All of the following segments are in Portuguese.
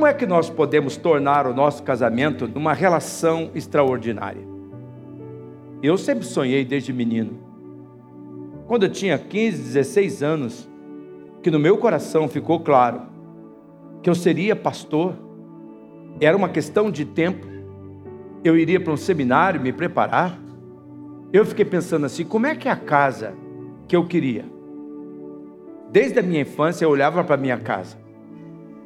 Como é que nós podemos tornar o nosso casamento uma relação extraordinária? Eu sempre sonhei desde menino. Quando eu tinha 15, 16 anos, que no meu coração ficou claro que eu seria pastor, era uma questão de tempo, eu iria para um seminário me preparar. Eu fiquei pensando assim: como é que é a casa que eu queria? Desde a minha infância eu olhava para a minha casa.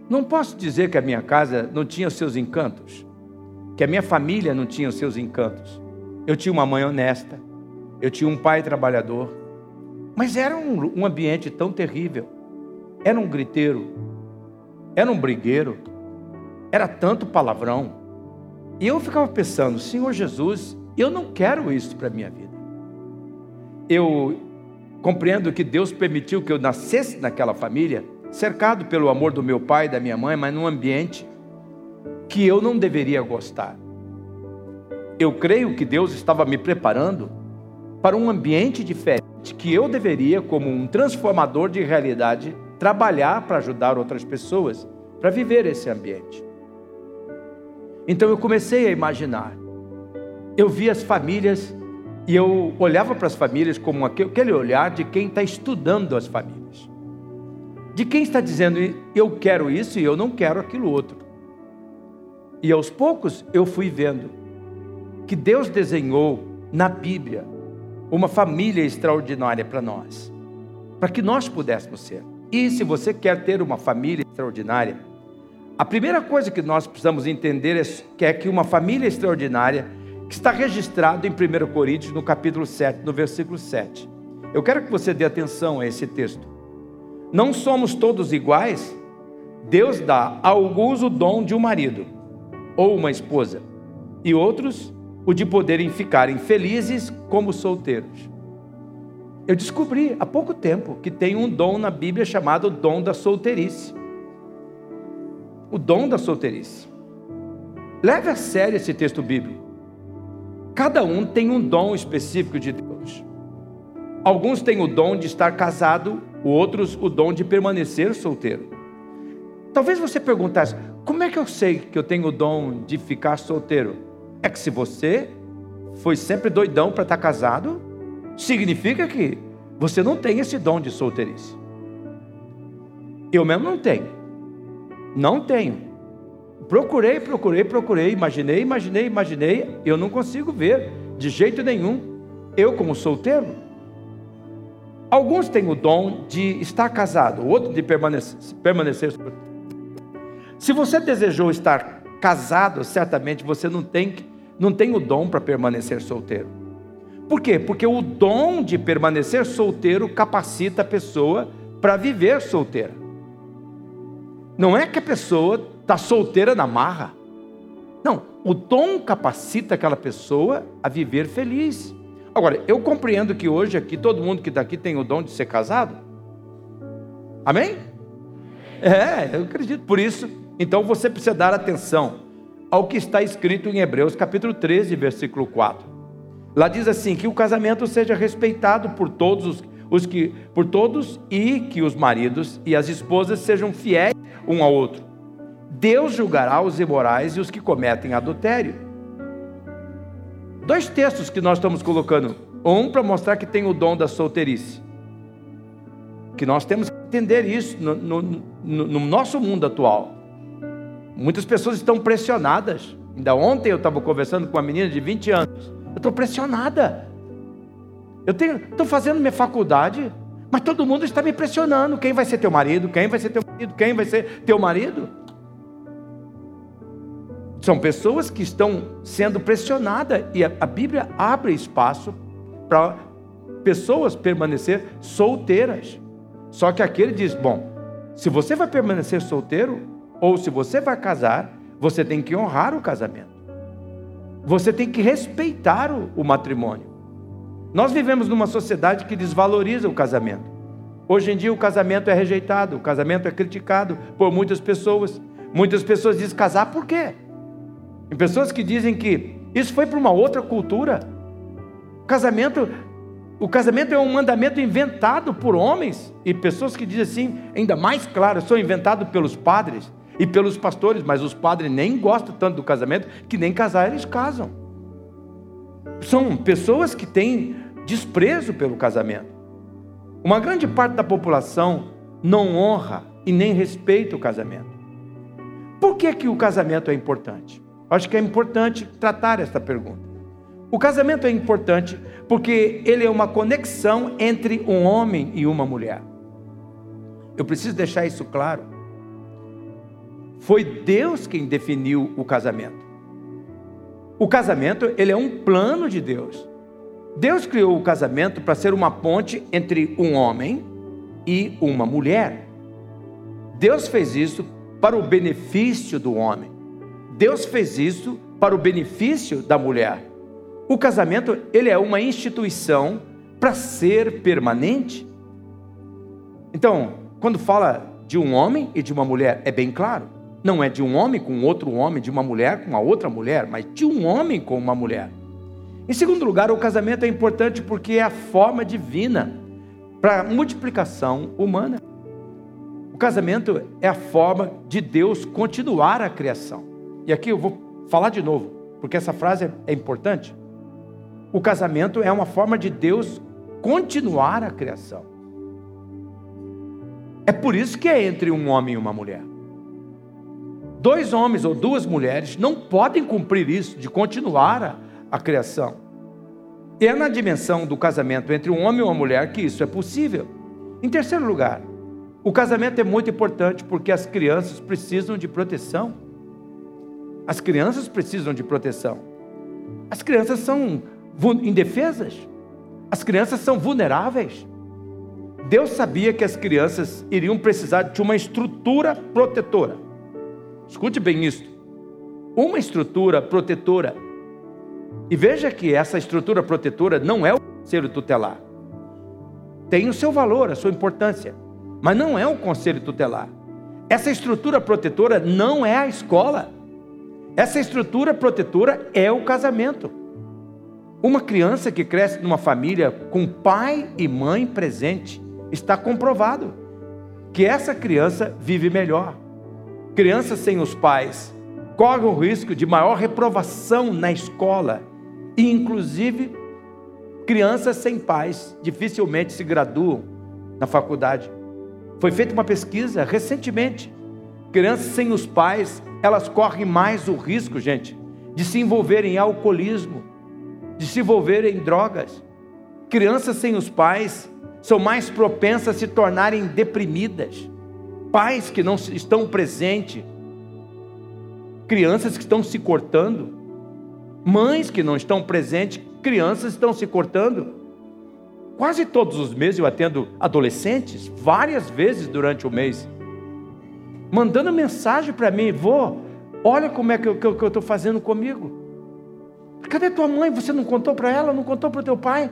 Não posso dizer que a minha casa não tinha os seus encantos, que a minha família não tinha os seus encantos. Eu tinha uma mãe honesta, eu tinha um pai trabalhador, mas era um, um ambiente tão terrível. Era um griteiro, era um brigueiro, era tanto palavrão. E eu ficava pensando, Senhor Jesus, eu não quero isso para a minha vida. Eu compreendo que Deus permitiu que eu nascesse naquela família, cercado pelo amor do meu pai e da minha mãe, mas num ambiente que eu não deveria gostar. Eu creio que Deus estava me preparando para um ambiente diferente, que eu deveria, como um transformador de realidade, trabalhar para ajudar outras pessoas para viver esse ambiente. Então eu comecei a imaginar. Eu vi as famílias e eu olhava para as famílias como aquele olhar de quem está estudando as famílias. De quem está dizendo, eu quero isso e eu não quero aquilo outro. E aos poucos eu fui vendo que Deus desenhou na Bíblia uma família extraordinária para nós, para que nós pudéssemos ser. E se você quer ter uma família extraordinária, a primeira coisa que nós precisamos entender é que é que uma família extraordinária que está registrado em 1 Coríntios, no capítulo 7, no versículo 7. Eu quero que você dê atenção a esse texto. Não somos todos iguais. Deus dá a alguns o dom de um marido ou uma esposa, e outros o de poderem ficarem felizes como solteiros. Eu descobri há pouco tempo que tem um dom na Bíblia chamado dom da solteirice o dom da solteirice. Leve a sério esse texto bíblico. Cada um tem um dom específico de Deus. Alguns têm o dom de estar casado, outros o dom de permanecer solteiro. Talvez você perguntasse: como é que eu sei que eu tenho o dom de ficar solteiro? É que se você foi sempre doidão para estar casado, significa que você não tem esse dom de solteirice. Eu mesmo não tenho. Não tenho. Procurei, procurei, procurei, imaginei, imaginei, imaginei, eu não consigo ver de jeito nenhum. Eu, como solteiro, alguns têm o dom de estar casado, outro de permanecer, permanecer. Se você desejou estar casado, certamente você não tem, não tem o dom para permanecer solteiro. Por quê? Porque o dom de permanecer solteiro capacita a pessoa para viver solteira. Não é que a pessoa está solteira na marra. Não, o dom capacita aquela pessoa a viver feliz. Agora, eu compreendo que hoje aqui todo mundo que está aqui tem o dom de ser casado. Amém? É, eu acredito. Por isso, então você precisa dar atenção ao que está escrito em Hebreus capítulo 13, versículo 4. Lá diz assim: que o casamento seja respeitado por todos os, os que por todos e que os maridos e as esposas sejam fiéis um ao outro. Deus julgará os imorais e os que cometem adultério. Dois textos que nós estamos colocando. Um para mostrar que tem o dom da solteirice. Que nós temos que entender isso no, no, no, no nosso mundo atual. Muitas pessoas estão pressionadas. Ainda ontem eu estava conversando com uma menina de 20 anos. Eu estou pressionada. Eu estou fazendo minha faculdade. Mas todo mundo está me pressionando. Quem vai ser teu marido? Quem vai ser teu marido? Quem vai ser teu marido? São pessoas que estão sendo pressionadas e a, Bíblia abre espaço para pessoas permanecer solteiras. Só que aquele diz: bom, se você vai permanecer solteiro ou se você vai casar, você tem que honrar o casamento. Você tem que respeitar o, o matrimônio. Nós vivemos numa sociedade que desvaloriza o casamento. Hoje em dia o casamento é rejeitado, o casamento é criticado por muitas pessoas. Muitas pessoas dizem casar por quê? Tem pessoas que dizem que isso foi para uma outra cultura. O casamento, o casamento é um mandamento inventado por homens e pessoas que dizem assim, ainda mais claro, são inventado pelos padres. e pelos pastores, mas os padres nem gostam tanto do casamento que nem casar eles casam. São pessoas que têm desprezo pelo casamento. Uma grande parte da população não honra e nem respeita o casamento. Por que, que o casamento é importante? Acho que é importante tratar esta pergunta. O casamento é importante porque ele é uma conexão entre um homem e uma mulher. Eu preciso deixar isso claro. Foi Deus quem definiu o casamento. O casamento, ele é um plano de Deus. Deus criou o casamento para ser uma ponte entre um homem e uma mulher. Deus fez isso para o benefício do homem. Deus fez isso para o benefício da mulher. O casamento, ele é uma instituição para ser permanente. Então, quando fala de um homem e de uma mulher, é bem claro. Não é de um homem com outro homem, de uma mulher com a outra mulher, mas de um homem com uma mulher. Em segundo lugar, o casamento é importante porque é a forma divina para a multiplicação humana. O casamento é a forma de Deus continuar a criação. E aqui eu vou falar de novo, porque essa frase é importante. O casamento é uma forma de Deus continuar a criação. É por isso que é entre um homem e uma mulher. Dois homens ou duas mulheres não podem cumprir isso, de continuar a, a criação. É na dimensão do casamento entre um homem e uma mulher que isso é possível. Em terceiro lugar, o casamento é muito importante porque as crianças precisam de proteção. As crianças precisam de proteção. As crianças são indefesas. As crianças são vulneráveis. Deus sabia que as crianças iriam precisar de uma estrutura protetora. Escute bem isso. Uma estrutura protetora. E veja que essa estrutura protetora não é o conselho tutelar. Tem o seu valor, a sua importância, mas não é o conselho tutelar. Essa estrutura protetora não é a escola. Essa estrutura protetora é o casamento. Uma criança que cresce numa família com pai e mãe presente, está comprovado que essa criança vive melhor. Crianças sem os pais correm o risco de maior reprovação na escola e, inclusive, crianças sem pais dificilmente se graduam na faculdade. Foi feita uma pesquisa recentemente. Crianças sem os pais elas correm mais o risco, gente, de se envolver em alcoolismo, de se envolver em drogas. Crianças sem os pais são mais propensas a se tornarem deprimidas. Pais que não estão presentes, crianças que estão se cortando, mães que não estão presentes, crianças estão se cortando. Quase todos os meses eu atendo adolescentes, várias vezes durante o mês mandando mensagem para mim: Vô, olha como é que eu estou fazendo comigo. Cadê tua mãe? Você não contou para ela? Não contou para o teu pai?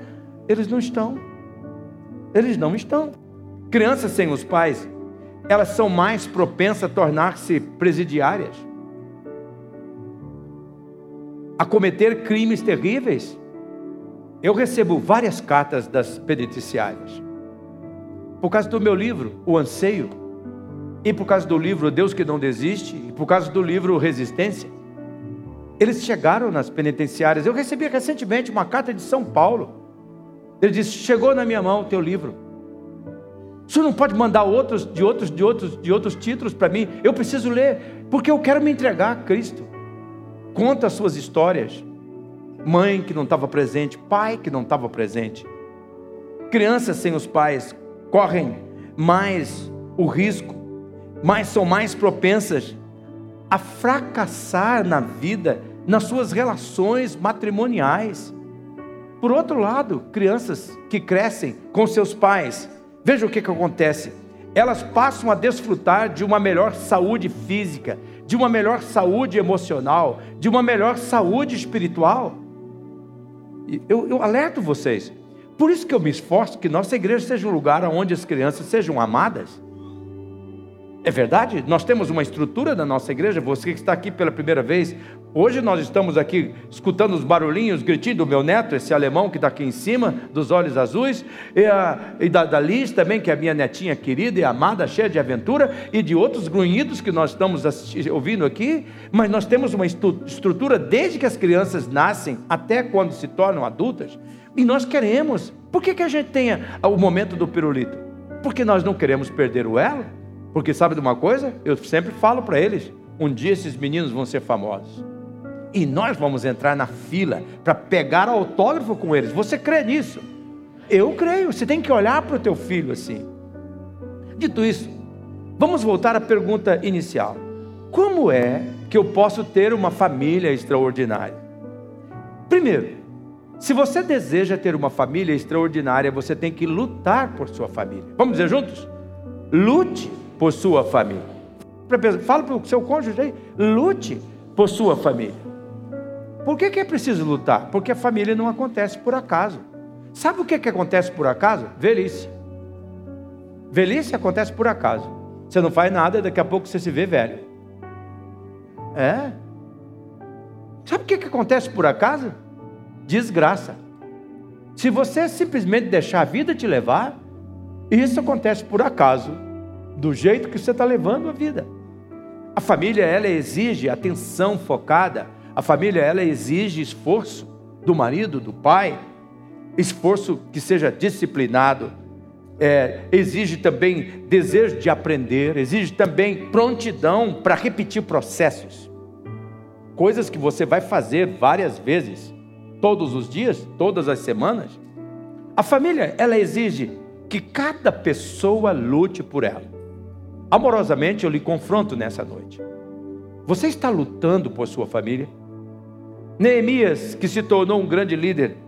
Eles não estão. Eles não estão. Crianças sem os pais, elas são mais propensas a tornar-se presidiárias, a cometer crimes terríveis. Eu recebo várias cartas das penitenciárias. Por causa do meu livro, O Anseio, e por causa do livro Deus que não desiste, e por causa do livro Resistência, eles chegaram nas penitenciárias. Eu recebi recentemente uma carta de São Paulo. Ele disse: Chegou na minha mão o teu livro. O senhor não pode mandar outros de outros de outros de outros títulos para mim? Eu preciso ler, porque eu quero me entregar a Cristo. Conta as suas histórias. Mãe que não estava presente, pai que não estava presente. Crianças sem os pais correm mais o risco mas são mais propensas a fracassar na vida, nas suas relações matrimoniais. Por outro lado, crianças que crescem com seus pais, veja o que, que acontece. Elas passam a desfrutar de uma melhor saúde física, de uma melhor saúde emocional, de uma melhor saúde espiritual. Eu, eu alerto vocês. Por isso que eu me esforço que nossa igreja seja um lugar onde as crianças sejam amadas É verdade? Nós temos uma estrutura na nossa igreja. Você que está aqui pela primeira vez, hoje nós estamos aqui escutando os barulhinhos, gritinhos do meu neto, esse alemão que está aqui em cima, dos olhos azuis, e, a, e da, da Liz também, que é a minha netinha querida e amada, cheia de aventura, e de outros grunhidos que nós estamos ouvindo aqui. Mas nós temos uma estrutura desde que as crianças nascem até quando se tornam adultas, e nós queremos. Por que, que a gente tenha o momento do pirulito? Porque nós não queremos perder o elo. Porque sabe de uma coisa? Eu sempre falo para eles: um dia esses meninos vão ser famosos. E nós vamos entrar na fila para pegar autógrafo com eles. Você crê nisso? Eu creio. Você tem que olhar para o teu filho assim. Dito isso, vamos voltar à pergunta inicial: Como é que eu posso ter uma família extraordinária? Primeiro, se você deseja ter uma família extraordinária, você tem que lutar por sua família. Vamos dizer juntos? Lute por sua família. Fala para o seu cônjuge aí, lute por sua família. Por que, que é preciso lutar? Porque a família não acontece por acaso. Sabe o que, que acontece por acaso? Velhice. Velhice acontece por acaso. Você não faz nada, daqui a pouco você se vê velho. É. Sabe o que, que acontece por acaso? Desgraça. Se você simplesmente deixar a vida te levar, isso acontece por acaso do jeito que você está levando a vida. A família ela exige atenção focada. A família ela exige esforço do marido, do pai, esforço que seja disciplinado. É, exige também desejo de aprender, exige também prontidão para repetir processos, coisas que você vai fazer várias vezes, todos os dias, todas as semanas. A família ela exige que cada pessoa lute por ela. Amorosamente eu lhe confronto nessa noite. Você está lutando por sua família? Neemias, que se tornou um grande líder,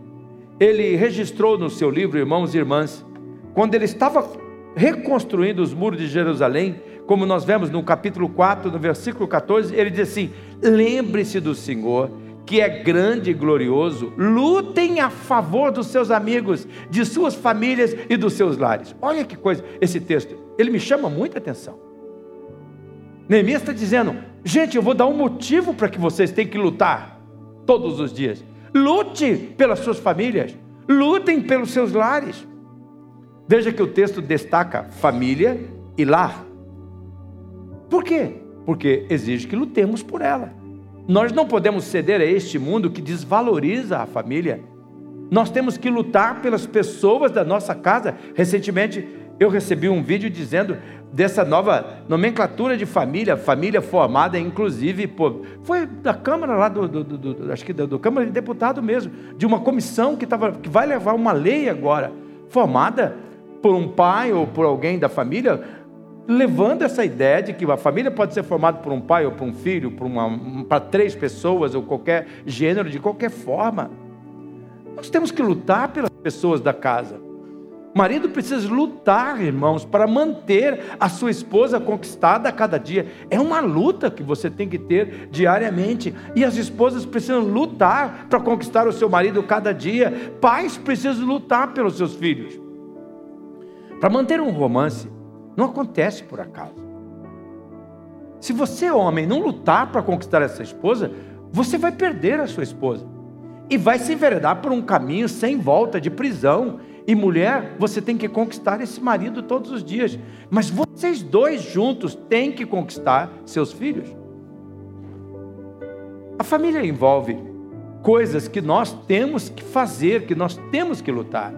ele registrou no seu livro Irmãos e Irmãs, quando ele estava reconstruindo os muros de Jerusalém, como nós vemos no capítulo 4, no versículo 14, ele diz assim: Lembre-se do Senhor, que é grande e glorioso, lutem a favor dos seus amigos, de suas famílias e dos seus lares. Olha que coisa, esse texto ele me chama muita atenção. Neemias está dizendo: gente, eu vou dar um motivo para que vocês tenham que lutar todos os dias. Lute pelas suas famílias, lutem pelos seus lares. Veja que o texto destaca família e lar. Por quê? Porque exige que lutemos por ela. Nós não podemos ceder a este mundo que desvaloriza a família. Nós temos que lutar pelas pessoas da nossa casa. Recentemente, eu recebi um vídeo dizendo dessa nova nomenclatura de família, família formada inclusive por, foi da Câmara lá do, do, do, do acho que do, Câmara de Deputado mesmo, de uma comissão que, tava, que vai levar uma lei agora, formada por um pai ou por alguém da família, levando essa ideia de que a família pode ser formada por um pai ou por um filho, para três pessoas ou qualquer gênero, de qualquer forma. Nós temos que lutar pelas pessoas da casa. O marido precisa lutar, irmãos, para manter a sua esposa conquistada a cada dia. É uma luta que você tem que ter diariamente. E as esposas precisam lutar para conquistar o seu marido cada dia. Pais precisam lutar pelos seus filhos. Para manter um romance, não acontece por acaso. Se você, homem, não lutar para conquistar essa esposa, você vai perder a sua esposa. E vai se enveredar por um caminho sem volta de prisão e mulher, você tem que conquistar esse marido todos os dias. Mas vocês dois juntos têm que conquistar seus filhos. A família envolve coisas que nós temos que fazer, que nós temos que lutar.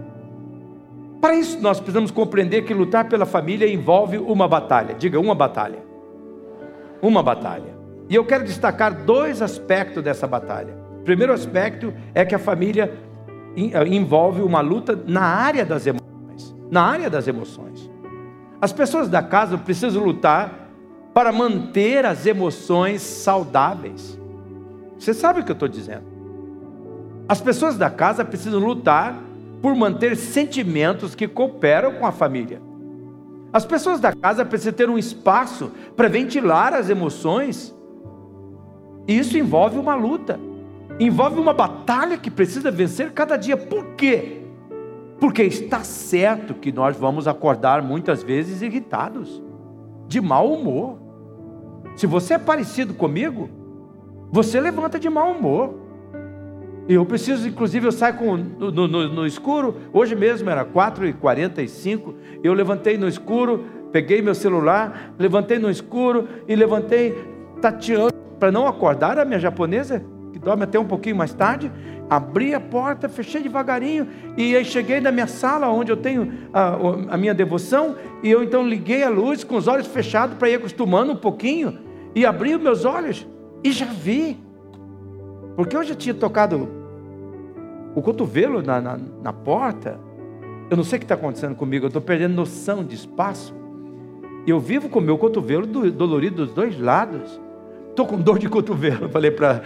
Para isso, nós precisamos compreender que lutar pela família envolve uma batalha. Diga, uma batalha. Uma batalha. E eu quero destacar dois aspectos dessa batalha. O primeiro aspecto é que a família eh, envolve uma luta na área das emoções. Na área das emoções. As pessoas da casa precisam lutar para manter as emoções saudáveis. Você sabe o que eu estou dizendo? As pessoas da casa precisam lutar por manter sentimentos que cooperam com a família. As pessoas da casa precisam ter um espaço para ventilar as emoções. E isso envolve uma luta envolve uma batalha que precisa vencer cada dia. Por quê? Porque está certo que nós vamos acordar muitas vezes irritados. de mau humor. Se você é parecido comigo, você levanta de mau humor. Eu preciso, inclusive, eu saio com, no, no, no escuro. Hoje mesmo era 4h45. Eu levantei no escuro, peguei meu celular, levantei no escuro e levantei tateando para não acordar a minha japonesa, que dorme até um pouquinho mais tarde. Abri a porta, fechei devagarinho e aí cheguei na minha sala onde eu tenho a, a minha devoção e eu então liguei a luz com os olhos fechados para ir acostumando um pouquinho e abri os meus olhos e já vi. Porque eu já tinha tocado o cotovelo na, na, na porta. Eu não sei o que está acontecendo comigo, eu estou perdendo noção de espaço. Eu vivo com o meu cotovelo dolorido dos dois lados. Estou com dor de cotovelo. Falei para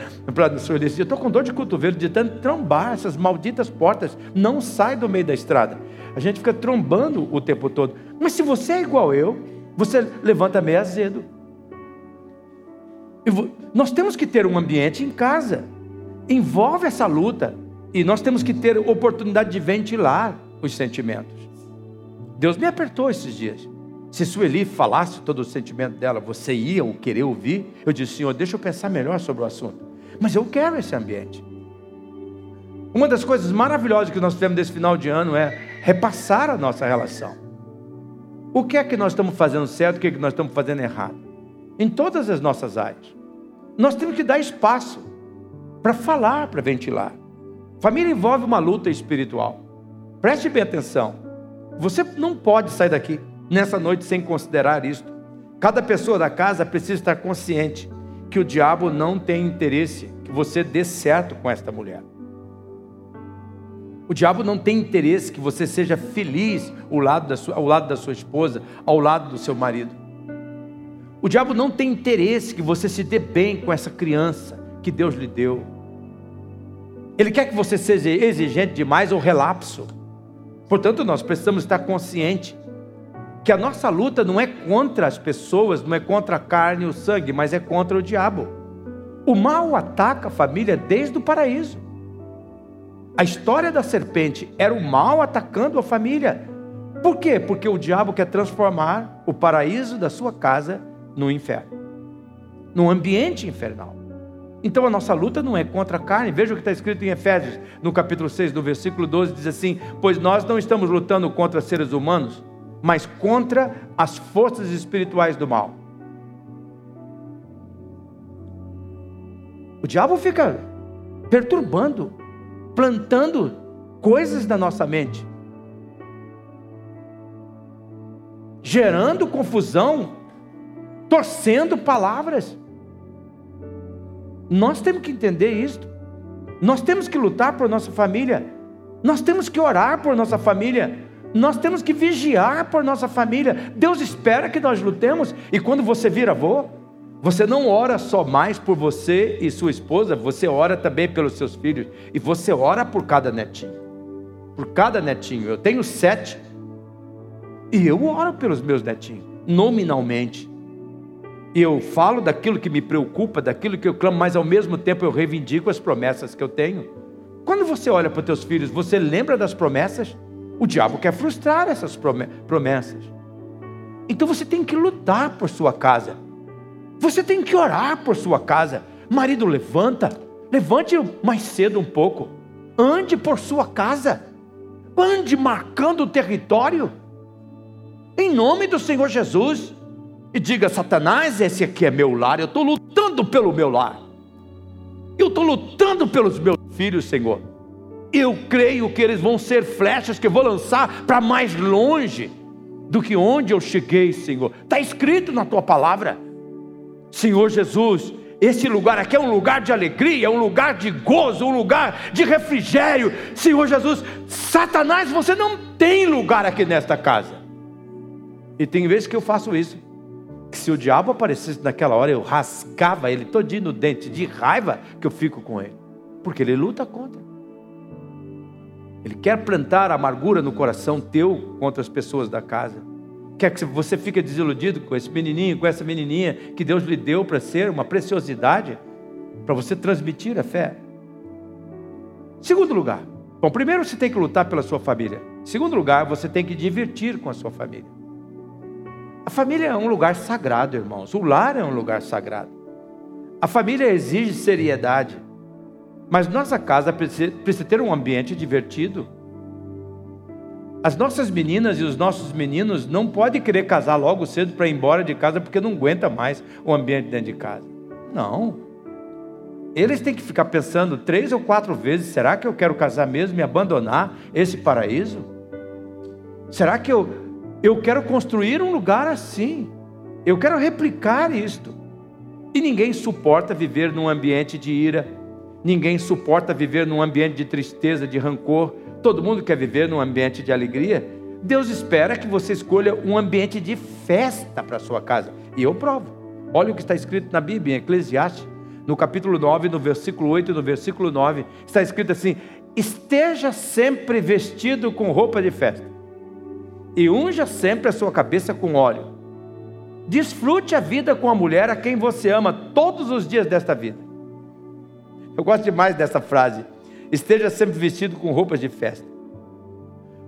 o senhor desse dia: estou com dor de cotovelo de tanto trombar essas malditas portas. Não sai do meio da estrada. A gente fica trombando o tempo todo. Mas se você é igual eu, você levanta meio azedo. Nós temos que ter um ambiente em casa. Envolve essa luta. E nós temos que ter oportunidade de ventilar os sentimentos. Deus me apertou esses dias. Se Sueli falasse todo o sentimento dela, você ia ou querer ouvir? Eu disse, Senhor, deixa eu pensar melhor sobre o assunto. Mas eu quero esse ambiente. Uma das coisas maravilhosas que nós temos desse final de ano é repassar a nossa relação. O que é que nós estamos fazendo certo, o que é que nós estamos fazendo errado? Em todas as nossas áreas. Nós temos que dar espaço para falar, para ventilar. Família envolve uma luta espiritual. Preste bem atenção. Você não pode sair daqui nessa noite sem considerar isto. Cada pessoa da casa precisa estar consciente que o diabo não tem interesse que você dê certo com esta mulher. O diabo não tem interesse que você seja feliz ao lado da sua, ao lado da sua esposa, ao lado do seu marido. O diabo não tem interesse que você se dê bem com essa criança que Deus lhe deu. Ele quer que você seja exigente demais ou relapso. Portanto, nós precisamos estar consciente que a nossa luta não é contra as pessoas, não é contra a carne e o sangue, mas é contra o diabo. O mal ataca a família desde o paraíso. A história da serpente era o mal atacando a família. Por quê? Porque o diabo quer transformar o paraíso da sua casa no inferno, num ambiente infernal. Então a nossa luta não é contra a carne. Veja o que está escrito em Efésios, no capítulo 6, no versículo 12, diz assim: Pois nós não estamos lutando contra seres humanos, mas contra as forças espirituais do mal. O diabo fica perturbando, plantando coisas na nossa mente, gerando confusão, torcendo palavras. Nós temos que entender isso. Nós temos que lutar por nossa família. Nós temos que orar por nossa família. Nós temos que vigiar por nossa família. Deus espera que nós lutemos. E quando você vira avô, você não ora só mais por você e sua esposa, você ora também pelos seus filhos. E você ora por cada netinho. Por cada netinho. Eu tenho sete. E eu oro pelos meus netinhos, nominalmente. Eu falo daquilo que me preocupa, daquilo que eu clamo, mas ao mesmo tempo eu reivindico as promessas que eu tenho. Quando você olha para os teus filhos, você lembra das promessas? O diabo quer frustrar essas promessas. Então você tem que lutar por sua casa. Você tem que orar por sua casa. Marido, levanta. Levante mais cedo um pouco. Ande por sua casa. Ande marcando o território. Em nome do Senhor Jesus e diga: Satanás, esse aqui é meu lar, eu estou lutando pelo meu lar, eu estou lutando pelos meus filhos, Senhor. Eu creio que eles vão ser flechas que eu vou lançar para mais longe do que onde eu cheguei, Senhor. Está escrito na tua palavra, Senhor Jesus. Esse lugar aqui é um lugar de alegria, é um lugar de gozo, um lugar de refrigério. Senhor Jesus, Satanás, você não tem lugar aqui nesta casa. E tem vezes que eu faço isso que se o diabo aparecesse naquela hora, eu rasgava ele todinho no dente, de raiva que eu fico com ele. Porque ele luta contra. Ele quer plantar amargura no coração teu contra as pessoas da casa. Quer que você fique desiludido com esse menininho, com essa menininha que Deus lhe deu para ser uma preciosidade, para você transmitir a fé. Segundo lugar, bom, primeiro você tem que lutar pela sua família. Segundo lugar, você tem que divertir com a sua família. A família é um lugar sagrado, irmãos. O lar é um lugar sagrado. A família exige seriedade. Mas nossa casa precisa, precisa ter um ambiente divertido. As nossas meninas e os nossos meninos não podem querer casar logo cedo para ir embora de casa porque não aguenta mais o ambiente dentro de casa. Não. Eles têm que ficar pensando três ou quatro vezes: será que eu quero casar mesmo e abandonar esse paraíso? Será que eu, eu quero construir um lugar assim? Eu quero replicar isto. E ninguém suporta viver num ambiente de ira, ninguém suporta viver num ambiente de tristeza, de rancor. Todo mundo quer viver num ambiente de alegria. Deus espera que você escolha um ambiente de festa para sua casa. E eu provo. Olha o que está escrito na Bíblia, em Eclesiastes, no capítulo 9, no versículo 8 e no versículo 9. Está escrito assim: Esteja sempre vestido com roupa de festa, e unja sempre a sua cabeça com óleo Desfrute a vida com a mulher a quem você ama todos os dias desta vida. Eu gosto demais dessa frase. Esteja sempre vestido com roupas de festa.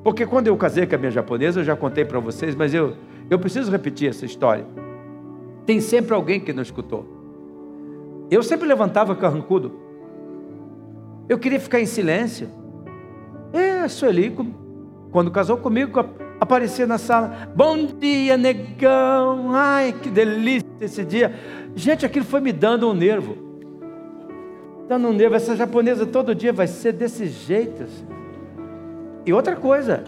Porque quando eu casei com a minha japonesa, eu já contei para vocês, mas eu, eu preciso repetir essa história. Tem sempre alguém que não escutou. Eu sempre levantava carrancudo. Eu queria ficar em silêncio. É, a Sueli, quando casou comigo, aparecer na sala. Bom dia, negão. Ai, que delícia esse dia. Gente, aquilo foi me dando um nervo. Dando um nervo. Essa japonesa todo dia vai ser desse jeito. Assim. E outra coisa,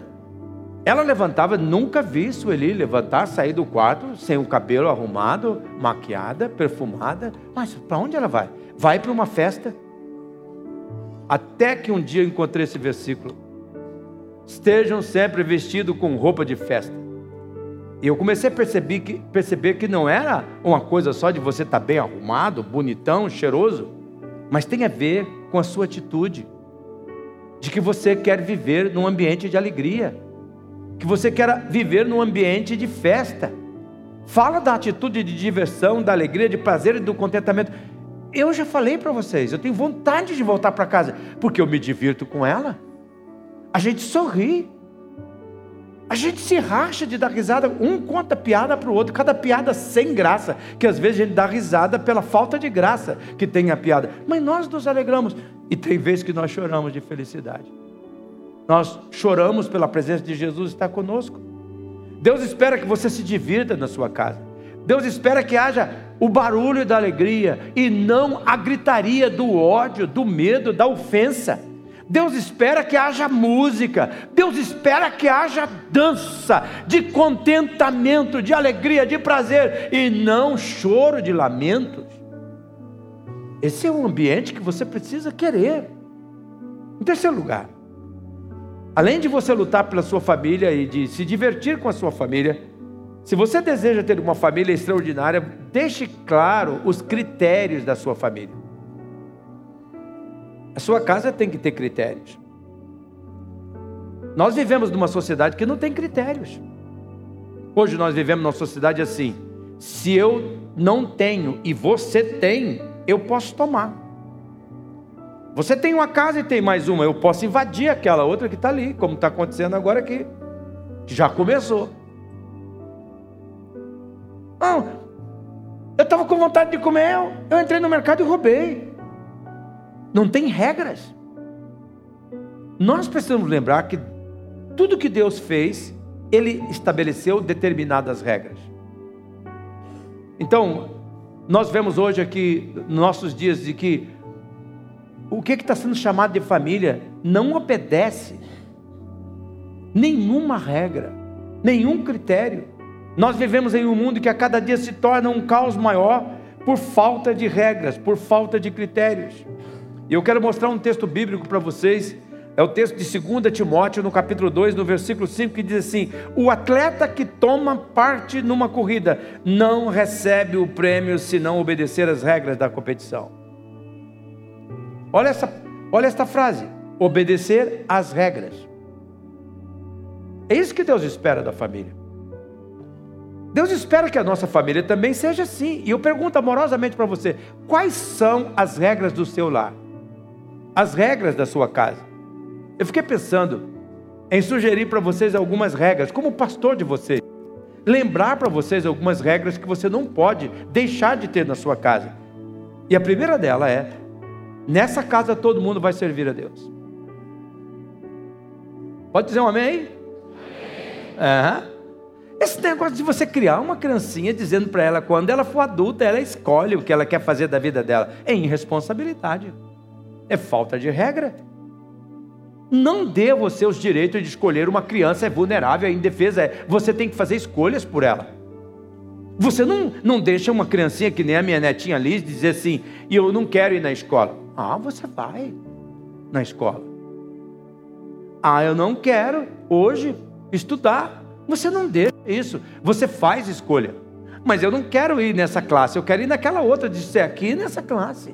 ela levantava, nunca vi Sueli levantar, sair do quarto sem o cabelo arrumado, maquiada, perfumada. Mas para onde ela vai? Vai para uma festa. Até que um dia eu encontrei esse versículo estejam sempre vestidos com roupa de festa. E eu comecei a perceber que, perceber que não era uma coisa só de você estar tá bem arrumado, bonitão, cheiroso, mas tem a ver com a sua atitude, de que você quer viver num ambiente de alegria, que você quer viver num ambiente de festa. Fala da atitude de diversão, da alegria, de prazer e do contentamento. Eu já falei para vocês, eu tenho vontade de voltar para casa, porque eu me divirto com ela. A gente sorri. A gente se racha de dar risada, um conta piada para o outro, cada piada sem graça, que às vezes a gente dá risada pela falta de graça que tem a piada. Mas nós nos alegramos e tem vezes que nós choramos de felicidade. Nós choramos pela presença de Jesus estar conosco. Deus espera que você se divirta na sua casa. Deus espera que haja o barulho da alegria e não a gritaria do ódio, do medo, da ofensa. Deus espera que haja música, Deus espera que haja dança, de contentamento, de alegria, de prazer, e não choro de lamentos. Esse é um ambiente que você precisa querer. Em terceiro lugar, além de você lutar pela sua família e de se divertir com a sua família, se você deseja ter uma família extraordinária, deixe claro os critérios da sua família. A sua casa tem que ter critérios. Nós vivemos numa sociedade que não tem critérios. Hoje nós vivemos numa sociedade assim: se eu não tenho e você tem, eu posso tomar. Você tem uma casa e tem mais uma, eu posso invadir aquela outra que está ali, como está acontecendo agora aqui, já começou. Não, eu estava com vontade de comer, eu entrei no mercado e roubei não tem regras. Nós precisamos lembrar que tudo que Deus fez, Ele estabeleceu determinadas regras. Então, nós vemos hoje aqui, nossos dias, de que o que está sendo chamado de família não obedece nenhuma regra, nenhum critério. Nós vivemos em um mundo que a cada dia se torna um caos maior por falta de regras, por falta de critérios. E eu quero mostrar um texto bíblico para vocês. É o texto de 2 Timóteo, no capítulo 2, no versículo 5, que diz assim: O atleta que toma parte numa corrida não recebe o prêmio se não obedecer às regras da competição. Olha essa, olha esta frase: obedecer às regras. É isso que Deus espera da família. Deus espera que a nossa família também seja assim. E eu pergunto amorosamente para você: quais são as regras do seu lar? As regras da sua casa. Eu fiquei pensando em sugerir para vocês algumas regras, como pastor de vocês. lembrar para vocês algumas regras que você não pode deixar de ter na sua casa. E a primeira dela é: nessa casa todo mundo vai servir a Deus. Pode dizer um amém aí? Amém. Esse negócio de você criar uma criancinha dizendo para ela, quando ela for adulta, ela escolhe o que ela quer fazer da vida dela, é irresponsabilidade, é falta de regra. Não dê você os direitos de escolher uma criança é vulnerável, é indefesa, é, você tem que fazer escolhas por ela. Você não, não deixa uma criancinha que nem a minha netinha Liz dizer assim, e eu não quero ir na escola. Ah, você vai na escola. Ah, eu não quero hoje estudar. Você não deixa isso, você faz escolha. Mas eu não quero ir nessa classe, eu quero ir naquela outra, de ser aqui nessa classe.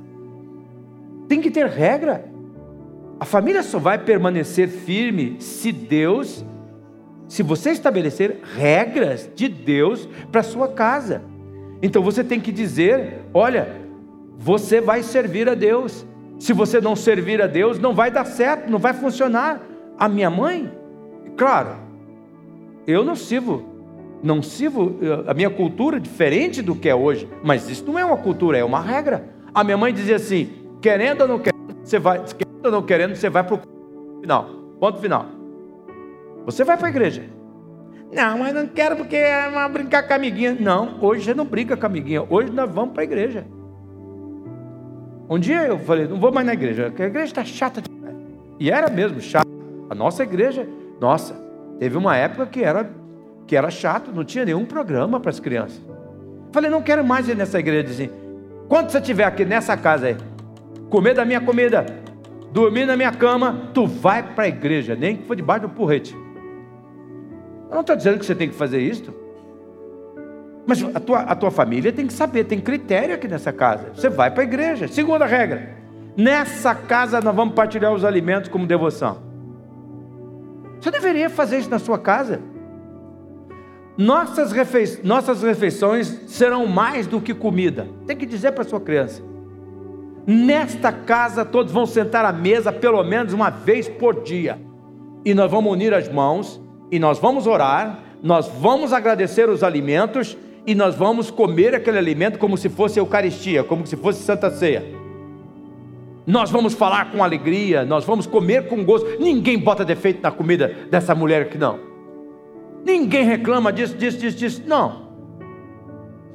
Tem que ter regra. A família só vai permanecer firme se Deus, se você estabelecer regras de Deus para sua casa. Então você tem que dizer: olha, você vai servir a Deus. Se você não servir a Deus, não vai dar certo, não vai funcionar. A minha mãe, claro, eu não sirvo, não sirvo, a minha cultura é diferente do que é hoje, mas isso não é uma cultura, é uma regra. A minha mãe dizia assim: querendo ou não querendo, você vai, querendo ou não querendo, você vai para o final, ponto final. Você vai para a igreja. Não, mas não quero porque é uma brincar com a amiguinha. Não, hoje você não brinca com a amiguinha, hoje nós vamos para a igreja. Um dia eu falei, não vou mais na igreja, porque a igreja está chata. E era mesmo chata. A nossa igreja, nossa, Teve uma época que era, que era chato, não tinha nenhum programa para as crianças. Falei, não quero mais ir nessa igreja. Dizia, quando você estiver aqui nessa casa aí, comer da minha comida, dormir na minha cama, tu vai para a igreja, nem que for debaixo do porrete. Eu não estou dizendo que você tem que fazer isso. Mas a tua, a tua família tem que saber, tem critério aqui nessa casa. Você vai para a igreja. Segunda regra: nessa casa nós vamos partilhar os alimentos como devoção. Você deveria fazer isso na sua casa. Nossas, refe... Nossas refeições serão mais do que comida. Tem que dizer para sua criança. Nesta casa todos vão sentar à mesa pelo menos uma vez por dia. E nós vamos unir as mãos e nós vamos orar, nós vamos agradecer os alimentos e nós vamos comer aquele alimento como se fosse Eucaristia, como se fosse Santa Ceia. Nós vamos falar com alegria, nós vamos comer com gosto. Ninguém bota defeito na comida dessa mulher aqui, não. Ninguém reclama disso, disso, disso, disso. Não.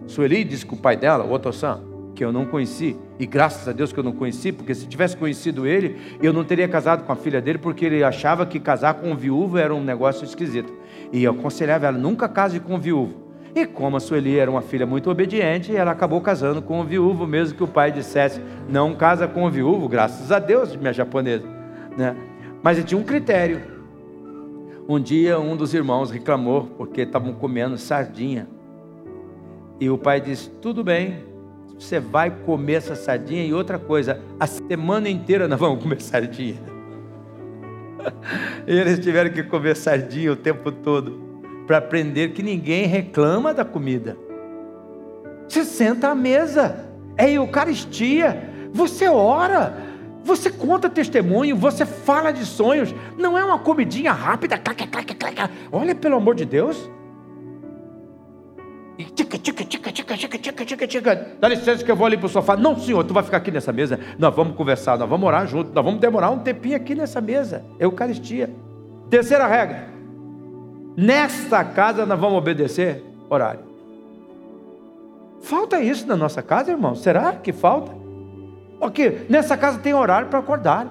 Sueli disse que o pai dela, o Otossan, que eu não conheci, e graças a Deus que eu não conheci, porque se tivesse conhecido ele, eu não teria casado com a filha dele, porque ele achava que casar com viúvo era um negócio esquisito. E eu aconselhava ela: nunca case com viúvo. E como a Sueli era uma filha muito obediente, ela acabou casando com o viúvo, mesmo que o pai dissesse: não casa com o viúvo, graças a Deus, minha japonesa. Né? Mas tinha um critério. Um dia, um dos irmãos reclamou porque estavam comendo sardinha. E o pai disse: tudo bem, você vai comer essa sardinha. E outra coisa, a semana inteira nós vamos comer sardinha. e eles tiveram que comer sardinha o tempo todo para aprender que ninguém reclama da comida. Você senta à mesa, é Eucaristia, você ora, você conta testemunho, você fala de sonhos, não é uma comidinha rápida, clac, clac, clac, olha pelo amor de Deus. E tica, tica, tica, tica, tica, tica, tica, tica. Dá licença que eu vou ali para o sofá. Não, senhor, tu vai ficar aqui nessa mesa. Nós vamos conversar, nós vamos orar junto, nós vamos demorar um tempinho aqui nessa mesa. Eucaristia. Terceira regra. Nesta casa nós vamos obedecer horário. Falta isso na nossa casa, irmão? Será que falta? Ok, nessa casa tem horário para acordar.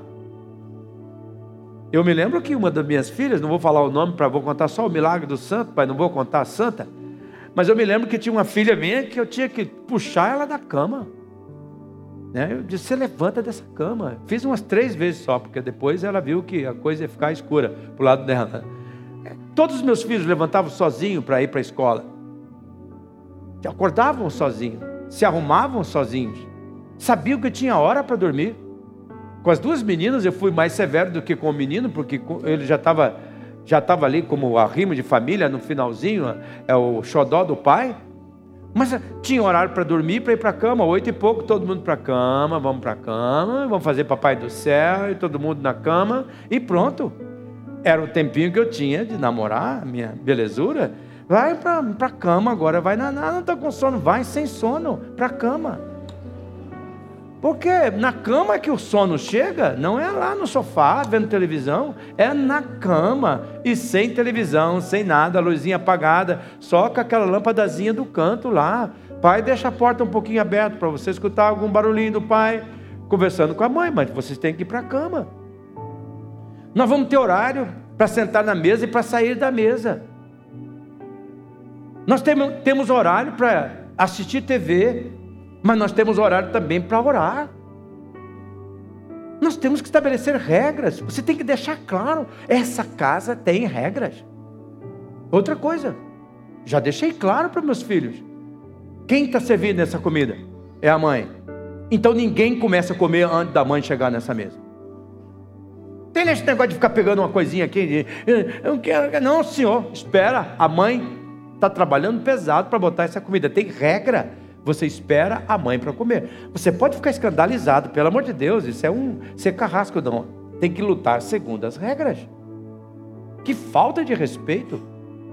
Eu me lembro que uma das minhas filhas, não vou falar o nome para vou contar só o milagre do santo, pai, não vou contar a santa, mas eu me lembro que tinha uma filha minha que eu tinha que puxar ela da cama. Né? Eu disse, você levanta dessa cama. Fiz umas três vezes só, porque depois ela viu que a coisa ia ficar escura para o lado dela. Todos os meus filhos levantavam sozinhos para ir para a escola. Acordavam sozinhos, se arrumavam sozinhos, sabiam que tinha hora para dormir. Com as duas meninas eu fui mais severo do que com o menino, porque ele já estava já estava ali como arrimo de família no finalzinho, é o xodó do pai. Mas tinha horário para dormir, para ir para a cama, oito e pouco, todo mundo para a cama, vamos para a cama, vamos fazer papai do céu, e todo mundo na cama, e pronto. Era o tempinho que eu tinha de namorar, minha belezura. Vai para a cama agora, vai na, não está com sono, vai sem sono para a cama. Porque na cama que o sono chega, não é lá no sofá vendo televisão, é na cama e sem televisão, sem nada, luzinha apagada, só com aquela lâmpadazinha do canto lá. Pai, deixa a porta um pouquinho aberta para você escutar algum barulhinho do pai conversando com a mãe, mas vocês têm que ir para a cama. Nós vamos ter horário para sentar na mesa e para sair da mesa. Nós temos horário para assistir TV, mas nós temos horário também para orar. Nós temos que estabelecer regras. Você tem que deixar claro: essa casa tem regras. Outra coisa, já deixei claro para meus filhos: quem está servindo essa comida? É a mãe. Então ninguém começa a comer antes da mãe chegar nessa mesa. Tem esse negócio de ficar pegando uma coisinha aqui. Eu não quero. Não, senhor, espera. A mãe está trabalhando pesado para botar essa comida. Tem regra. Você espera a mãe para comer. Você pode ficar escandalizado, pelo amor de Deus, isso é um ser carrasco, não. Tem que lutar segundo as regras. Que falta de respeito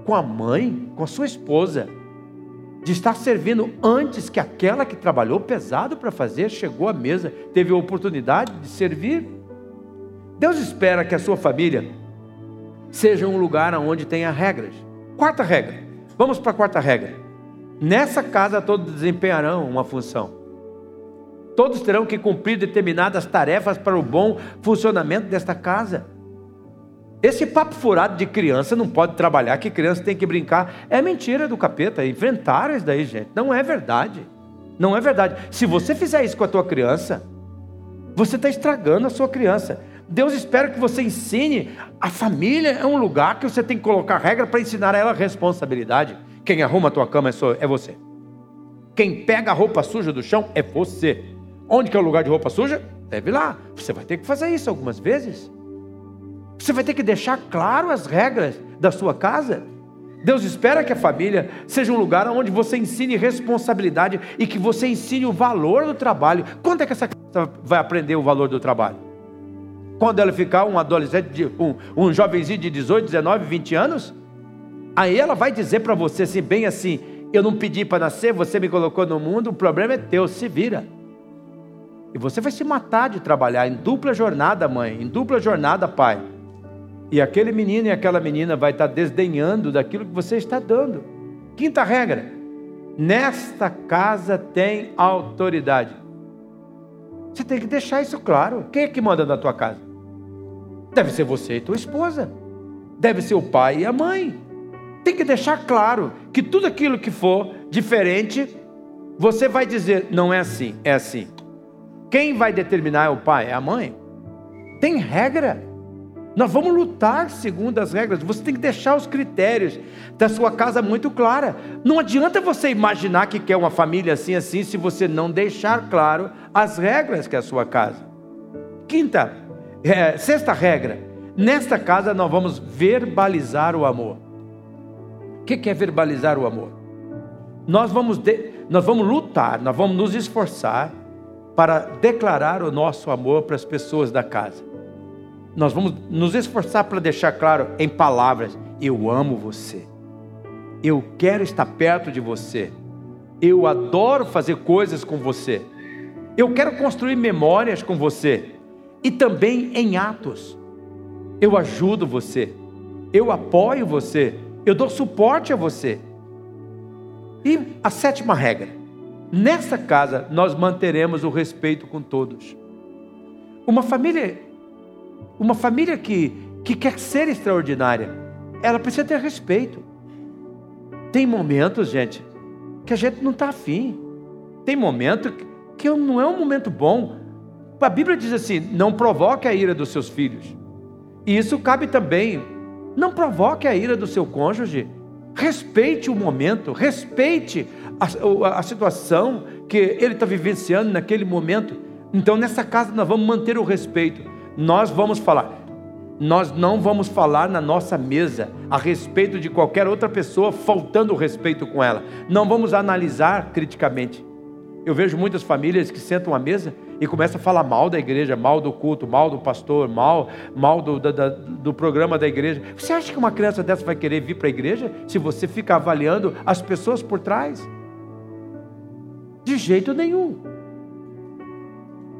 com a mãe, com a sua esposa, de estar servindo antes que aquela que trabalhou pesado para fazer chegou à mesa, teve a oportunidade de servir. Deus espera que a sua família seja um lugar onde tenha regras. Quarta regra. Vamos para a quarta regra. Nessa casa todos desempenharão uma função. Todos terão que cumprir determinadas tarefas para o bom funcionamento desta casa. Esse papo furado de criança não pode trabalhar, que criança tem que brincar, é mentira do capeta. Inventaram isso daí, gente. Não é verdade. Não é verdade. Se você fizer isso com a tua criança, você está estragando a sua criança. Deus espera que você ensine. A família é um lugar que você tem que colocar regra para ensinar a ela responsabilidade. Quem arruma a tua cama é, é você. Quem pega a roupa suja do chão é você. Onde que é o lugar de roupa suja? Deve lá. Você vai ter que fazer isso algumas vezes. Você vai ter que deixar claro as regras da sua casa. Deus espera que a família seja um lugar onde você ensine responsabilidade e que você ensine o valor do trabalho. Quando é que essa criança vai aprender o valor do trabalho? Quando ela ficar um adolescente, um, um jovenzinho de 18, 19, 20 anos? Aí ela vai dizer para você assim, bem assim: Eu não pedi para nascer, você me colocou no mundo, o problema é teu, se vira. E você vai se matar de trabalhar em dupla jornada, mãe, em dupla jornada, pai. E aquele menino e aquela menina vai estar desdenhando daquilo que você está dando. Quinta regra: nesta casa tem autoridade. Você tem que deixar isso claro. Quem é que manda na tua casa? Deve ser você e tua esposa. Deve ser o pai e a mãe. Tem que deixar claro que tudo aquilo que for diferente, você vai dizer, não é assim, é assim. Quem vai determinar é o pai, é a mãe. Tem regra. Nós vamos lutar segundo as regras. Você tem que deixar os critérios da sua casa muito clara. Não adianta você imaginar que quer uma família assim assim se você não deixar claro as regras que é a sua casa. Quinta, é, sexta regra. Nesta casa nós vamos verbalizar o amor. O que é verbalizar o amor? Nós vamos, de, nós vamos lutar, nós vamos nos esforçar para declarar o nosso amor para as pessoas da casa. Nós vamos nos esforçar para deixar claro em palavras: eu amo você. Eu quero estar perto de você. Eu adoro fazer coisas com você. Eu quero construir memórias com você. E também em atos. Eu ajudo você. Eu apoio você. Eu dou suporte a você. E a sétima regra: nessa casa nós manteremos o respeito com todos. Uma família uma família que, que quer ser extraordinária, ela precisa ter respeito. Tem momentos, gente, que a gente não está afim. Tem momento que não é um momento bom. A Bíblia diz assim: não provoque a ira dos seus filhos. E isso cabe também. Não provoque a ira do seu cônjuge. Respeite o momento, respeite a, a situação que ele está vivenciando naquele momento. Então, nessa casa, nós vamos manter o respeito nós vamos falar. Nós não vamos falar na nossa mesa a respeito de qualquer outra pessoa faltando respeito com ela. Não vamos analisar criticamente. Eu vejo muitas famílias que sentam à mesa e começam a falar mal da igreja, mal do culto, mal do pastor, mal, mal do, da, do programa da igreja. Você acha que uma criança dessa vai querer vir para a igreja se você fica avaliando as pessoas por trás? De jeito nenhum.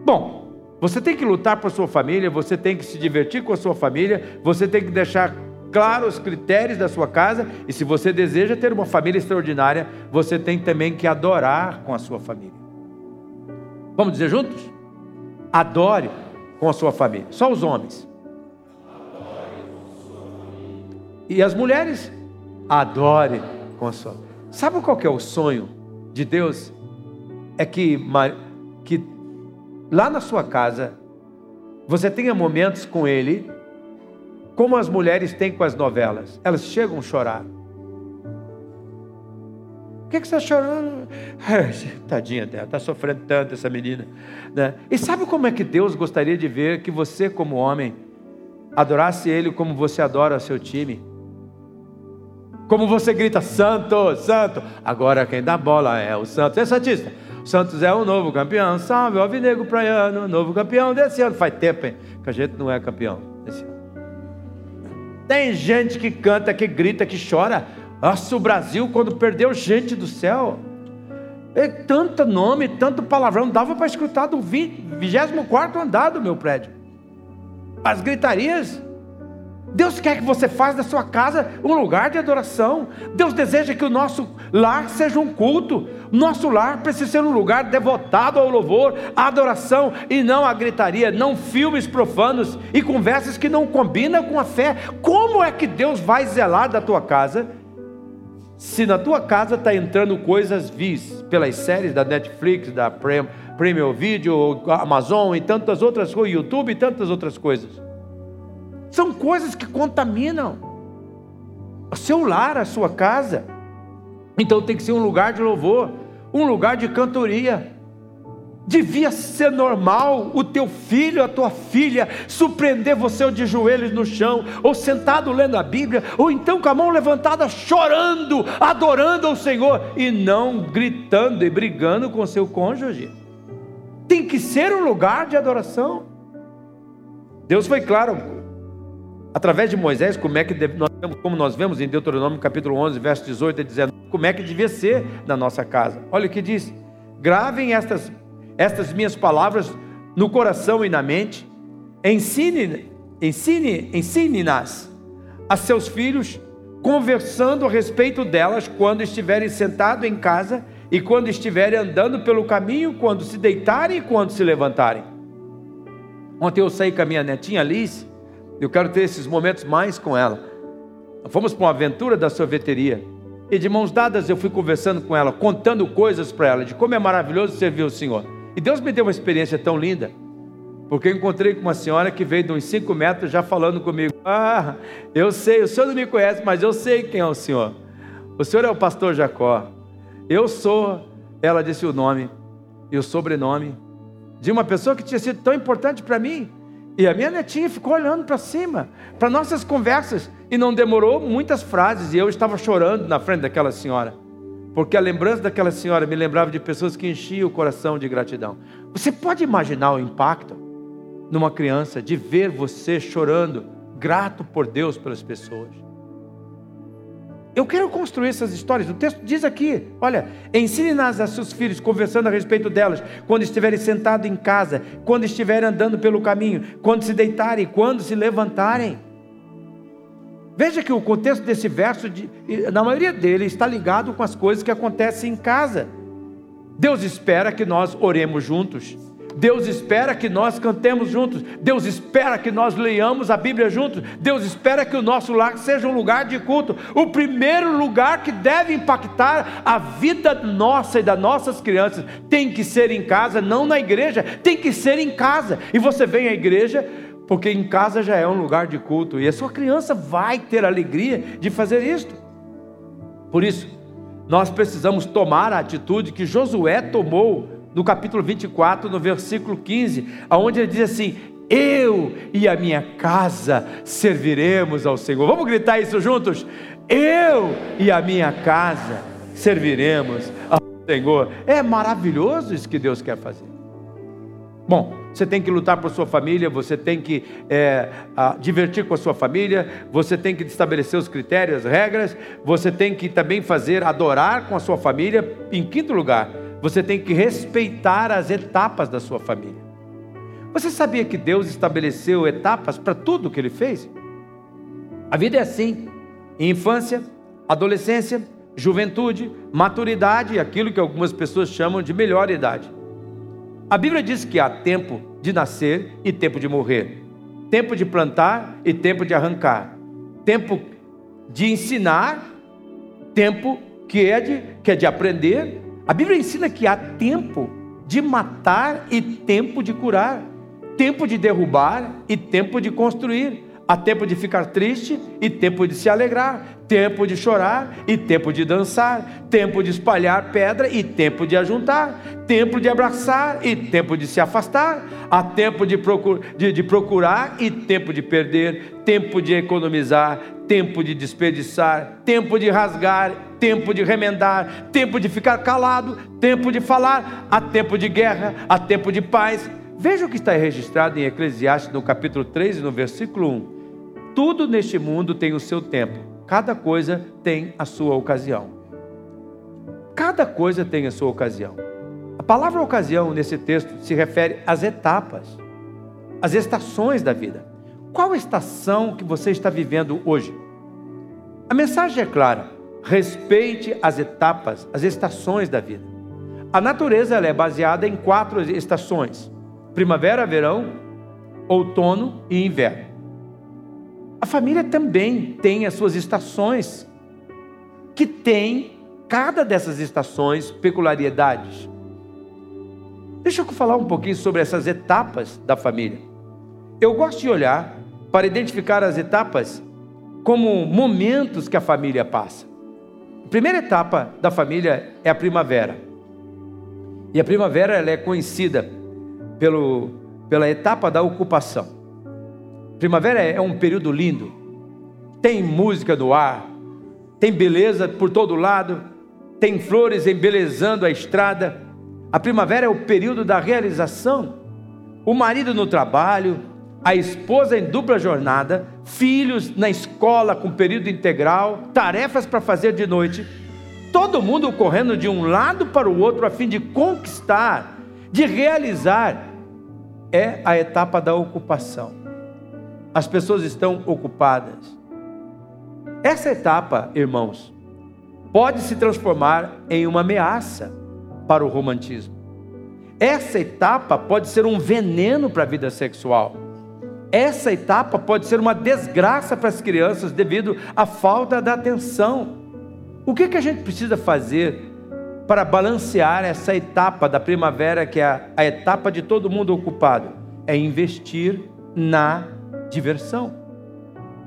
Bom, você tem que lutar por sua família, você tem que se divertir com a sua família, você tem que deixar claro os critérios da sua casa, e se você deseja ter uma família extraordinária, você tem também que adorar com a sua família. Vamos dizer juntos? Adore com a sua família. Só os homens. E as mulheres? Adore com a sua. Sabe qual que é o sonho de Deus? É que, que lá na sua casa você tenha momentos com Ele como as mulheres têm com as novelas. Elas chegam a chorar. Que, que você está chorando? Tadinha dela, está sofrendo tanto essa menina. Né? E sabe como é que Deus gostaria de ver que você, como homem, adorasse Ele como você adora seu time? Como você grita, Santo, Santo. Agora quem dá bola é o Santos. É Santista. O Santos é o novo campeão. Salve, Alvinegro Praiano, novo campeão desse ano. Faz tempo, hein? Que a gente não é campeão desse ano. Tem gente que canta, que grita, que chora. Nossa, o Brasil, quando perdeu gente do céu. É tanto nome, tanto palavrão, dava para escutar do 24 andar do meu prédio. As gritarias. Deus quer que você faça da sua casa um lugar de adoração. Deus deseja que o nosso lar seja um culto. Nosso lar precisa ser um lugar devotado ao louvor, à adoração e não à gritaria, não filmes profanos e conversas que não combinam com a fé. Como é que Deus vai zelar da tua casa se na tua casa está entrando coisas vis pelas séries da Netflix, da Premium Video, Amazon e tantas outras coisas, YouTube e tantas outras coisas? São coisas que contaminam o seu lar, a sua casa. Então tem que ser um lugar de louvor, um lugar de cantoria. Devia ser normal o teu filho, a tua filha, surpreender você de joelhos no chão, ou sentado lendo a Bíblia, ou então com a mão levantada, chorando, adorando ao Senhor, e não gritando e brigando com seu cônjuge. Tem que ser um lugar de adoração. Deus foi claro, através de Moisés, como é que nós, como nós vemos em Deuteronômio capítulo 11, verso 18 e 19, como é que devia ser na nossa casa. Olha o que diz: gravem estas, estas minhas palavras no coração e na mente, ensine, ensine, ensine-nas a seus filhos, conversando a respeito delas quando estiverem sentados em casa e quando estiverem andando pelo caminho, quando se deitarem e quando se levantarem. Ontem eu saí com a minha netinha Alice, eu quero ter esses momentos mais com ela. Fomos para uma aventura da sorveteria. E de mãos dadas eu fui conversando com ela, contando coisas para ela, de como é maravilhoso servir o Senhor. E Deus me deu uma experiência tão linda, porque eu encontrei com uma senhora que veio de uns 5 metros já falando comigo: Ah, eu sei, o senhor não me conhece, mas eu sei quem é o senhor. O senhor é o pastor Jacó. Eu sou, ela disse o nome e o sobrenome de uma pessoa que tinha sido tão importante para mim. E a minha netinha ficou olhando para cima, para nossas conversas, e não demorou muitas frases, e eu estava chorando na frente daquela senhora, porque a lembrança daquela senhora me lembrava de pessoas que enchiam o coração de gratidão. Você pode imaginar o impacto numa criança de ver você chorando, grato por Deus pelas pessoas? Eu quero construir essas histórias. O texto diz aqui: olha, ensine-nas a seus filhos, conversando a respeito delas, quando estiverem sentados em casa, quando estiverem andando pelo caminho, quando se deitarem, quando se levantarem. Veja que o contexto desse verso, na maioria dele, está ligado com as coisas que acontecem em casa. Deus espera que nós oremos juntos. Deus espera que nós cantemos juntos. Deus espera que nós leiamos a Bíblia juntos. Deus espera que o nosso lar seja um lugar de culto. O primeiro lugar que deve impactar a vida nossa e das nossas crianças tem que ser em casa, não na igreja, tem que ser em casa. E você vem à igreja porque em casa já é um lugar de culto e a sua criança vai ter alegria de fazer isto. Por isso, nós precisamos tomar a atitude que Josué tomou no capítulo 24, no versículo 15, aonde ele diz assim: Eu e a minha casa serviremos ao Senhor. Vamos gritar isso juntos? Eu e a minha casa serviremos ao Senhor, é maravilhoso isso que Deus quer fazer. Bom, você tem que lutar por sua família, você tem que é, a, divertir com a sua família, você tem que estabelecer os critérios, as regras, você tem que também fazer adorar com a sua família. Em quinto lugar, você tem que respeitar as etapas da sua família. Você sabia que Deus estabeleceu etapas para tudo que Ele fez? A vida é assim: infância, adolescência, juventude, maturidade e aquilo que algumas pessoas chamam de melhor idade. A Bíblia diz que há tempo de nascer e tempo de morrer, tempo de plantar e tempo de arrancar, tempo de ensinar, tempo que é de, que é de aprender. A Bíblia ensina que há tempo de matar e tempo de curar, tempo de derrubar e tempo de construir. Há tempo de ficar triste e tempo de se alegrar, tempo de chorar e tempo de dançar, tempo de espalhar pedra e tempo de ajuntar, tempo de abraçar e tempo de se afastar, há tempo de, procur de, de procurar e tempo de perder, tempo de economizar, tempo de desperdiçar, tempo de rasgar, tempo de remendar, tempo de ficar calado, tempo de falar, há tempo de guerra, há tempo de paz. Veja o que está registrado em Eclesiastes no capítulo 3 e no versículo 1. Tudo neste mundo tem o seu tempo, cada coisa tem a sua ocasião. Cada coisa tem a sua ocasião. A palavra ocasião nesse texto se refere às etapas, às estações da vida. Qual estação que você está vivendo hoje? A mensagem é clara: respeite as etapas, as estações da vida. A natureza é baseada em quatro estações: primavera, verão, outono e inverno. A família também tem as suas estações, que tem cada dessas estações peculiaridades. Deixa eu falar um pouquinho sobre essas etapas da família. Eu gosto de olhar para identificar as etapas como momentos que a família passa. A primeira etapa da família é a primavera. E a primavera ela é conhecida pelo, pela etapa da ocupação. Primavera é um período lindo. Tem música no ar, tem beleza por todo lado, tem flores embelezando a estrada. A primavera é o período da realização. O marido no trabalho, a esposa em dupla jornada, filhos na escola com período integral, tarefas para fazer de noite, todo mundo correndo de um lado para o outro a fim de conquistar, de realizar. É a etapa da ocupação as pessoas estão ocupadas. Essa etapa, irmãos, pode se transformar em uma ameaça para o romantismo. Essa etapa pode ser um veneno para a vida sexual. Essa etapa pode ser uma desgraça para as crianças devido à falta da atenção. O que, que a gente precisa fazer para balancear essa etapa da primavera, que é a, a etapa de todo mundo ocupado? É investir na diversão.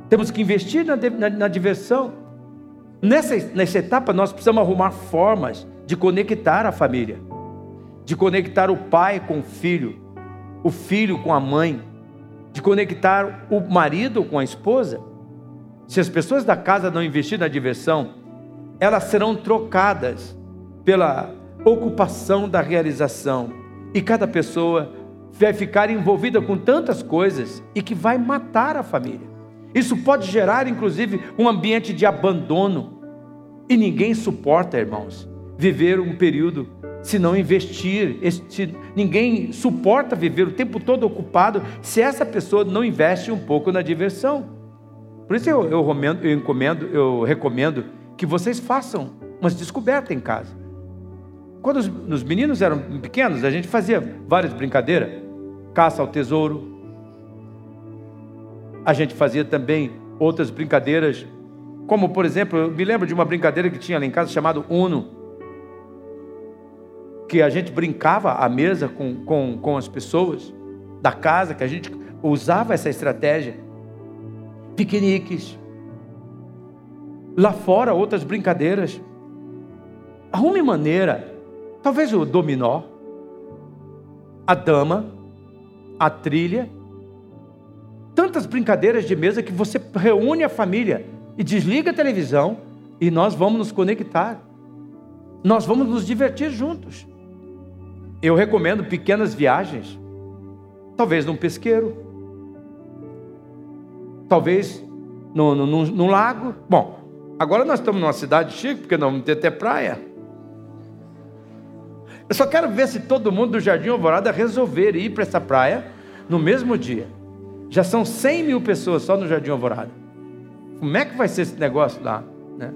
Temos que investir na, na, na diversão. Nessa, nessa etapa, nós precisamos arrumar formas de conectar a família, de conectar o pai com o filho, o filho com a mãe, de conectar o marido com a esposa. Se as pessoas da casa não investirem na diversão, elas serão trocadas pela ocupação da realização. E cada pessoa vai ficar envolvida com tantas coisas e que vai matar a família. Isso pode gerar, inclusive, um ambiente de abandono. E ninguém suporta, irmãos, viver um período se não investir. Ninguém suporta viver o tempo todo ocupado se essa pessoa não investe um pouco na diversão. Por isso eu, eu, recomendo, eu, encomendo, eu recomendo que vocês façam umas descobertas em casa. Quando os, os meninos eram pequenos, a gente fazia várias brincadeiras caça ao tesouro. A gente fazia também outras brincadeiras, como por exemplo, eu me lembro de uma brincadeira que tinha lá em casa chamado Uno, que a gente brincava à mesa com, com, com as pessoas da casa, que a gente usava essa estratégia. Piqueniques. Lá fora, outras brincadeiras. Arrume maneira, talvez o dominó, a dama, a trilha, tantas brincadeiras de mesa que você reúne a família e desliga a televisão e nós vamos nos conectar. nós vamos nos divertir juntos. Eu recomendo pequenas viagens, talvez num pesqueiro, talvez no, no, no lago. Bom, agora nós estamos numa cidade chique, porque nós vamos ter até praia. Eu só quero ver se todo mundo do Jardim Alvorada resolver ir para essa praia no mesmo dia. Já são 100 mil pessoas só no Jardim Alvorada. Como é que vai ser esse negócio lá? Né?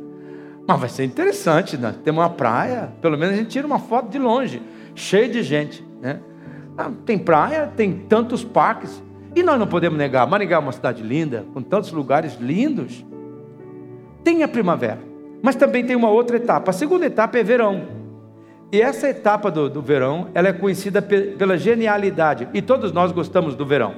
Mas vai ser interessante, né? Tem uma praia, pelo menos a gente tira uma foto de longe, cheio de gente. Né? Ah, tem praia, tem tantos parques. E nós não podemos negar, Maringá é uma cidade linda, com tantos lugares lindos. Tem a primavera, mas também tem uma outra etapa. A segunda etapa é verão. E essa etapa do, do verão, ela é conhecida pela genialidade. E todos nós gostamos do verão.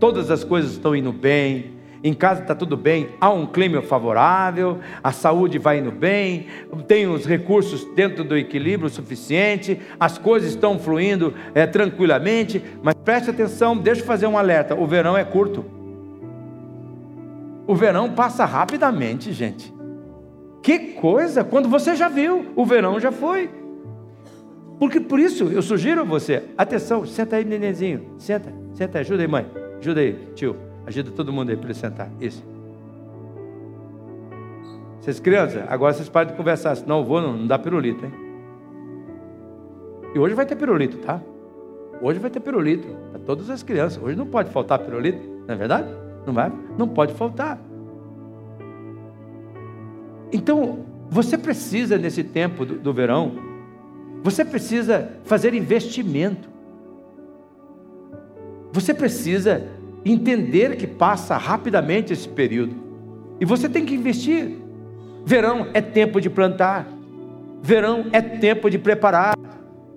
Todas as coisas estão indo bem, em casa está tudo bem, há um clima favorável, a saúde vai indo bem, tem os recursos dentro do equilíbrio suficiente, as coisas estão fluindo é, tranquilamente, mas preste atenção, deixa eu fazer um alerta: o verão é curto. O verão passa rapidamente, gente. Que coisa! Quando você já viu, o verão já foi. Porque por isso eu sugiro a você, atenção, senta aí, nenenzinho, senta, senta, ajuda aí, mãe, ajuda aí, tio, ajuda todo mundo aí para ele sentar. Isso. Vocês crianças, agora vocês param de conversar, senão eu vou, não, não dá pirulito, hein? E hoje vai ter pirulito, tá? Hoje vai ter pirulito para todas as crianças. Hoje não pode faltar pirulito, não é verdade? Não vai? Não pode faltar. Então, você precisa nesse tempo do, do verão você precisa fazer investimento. Você precisa entender que passa rapidamente esse período. E você tem que investir. Verão é tempo de plantar. Verão é tempo de preparar.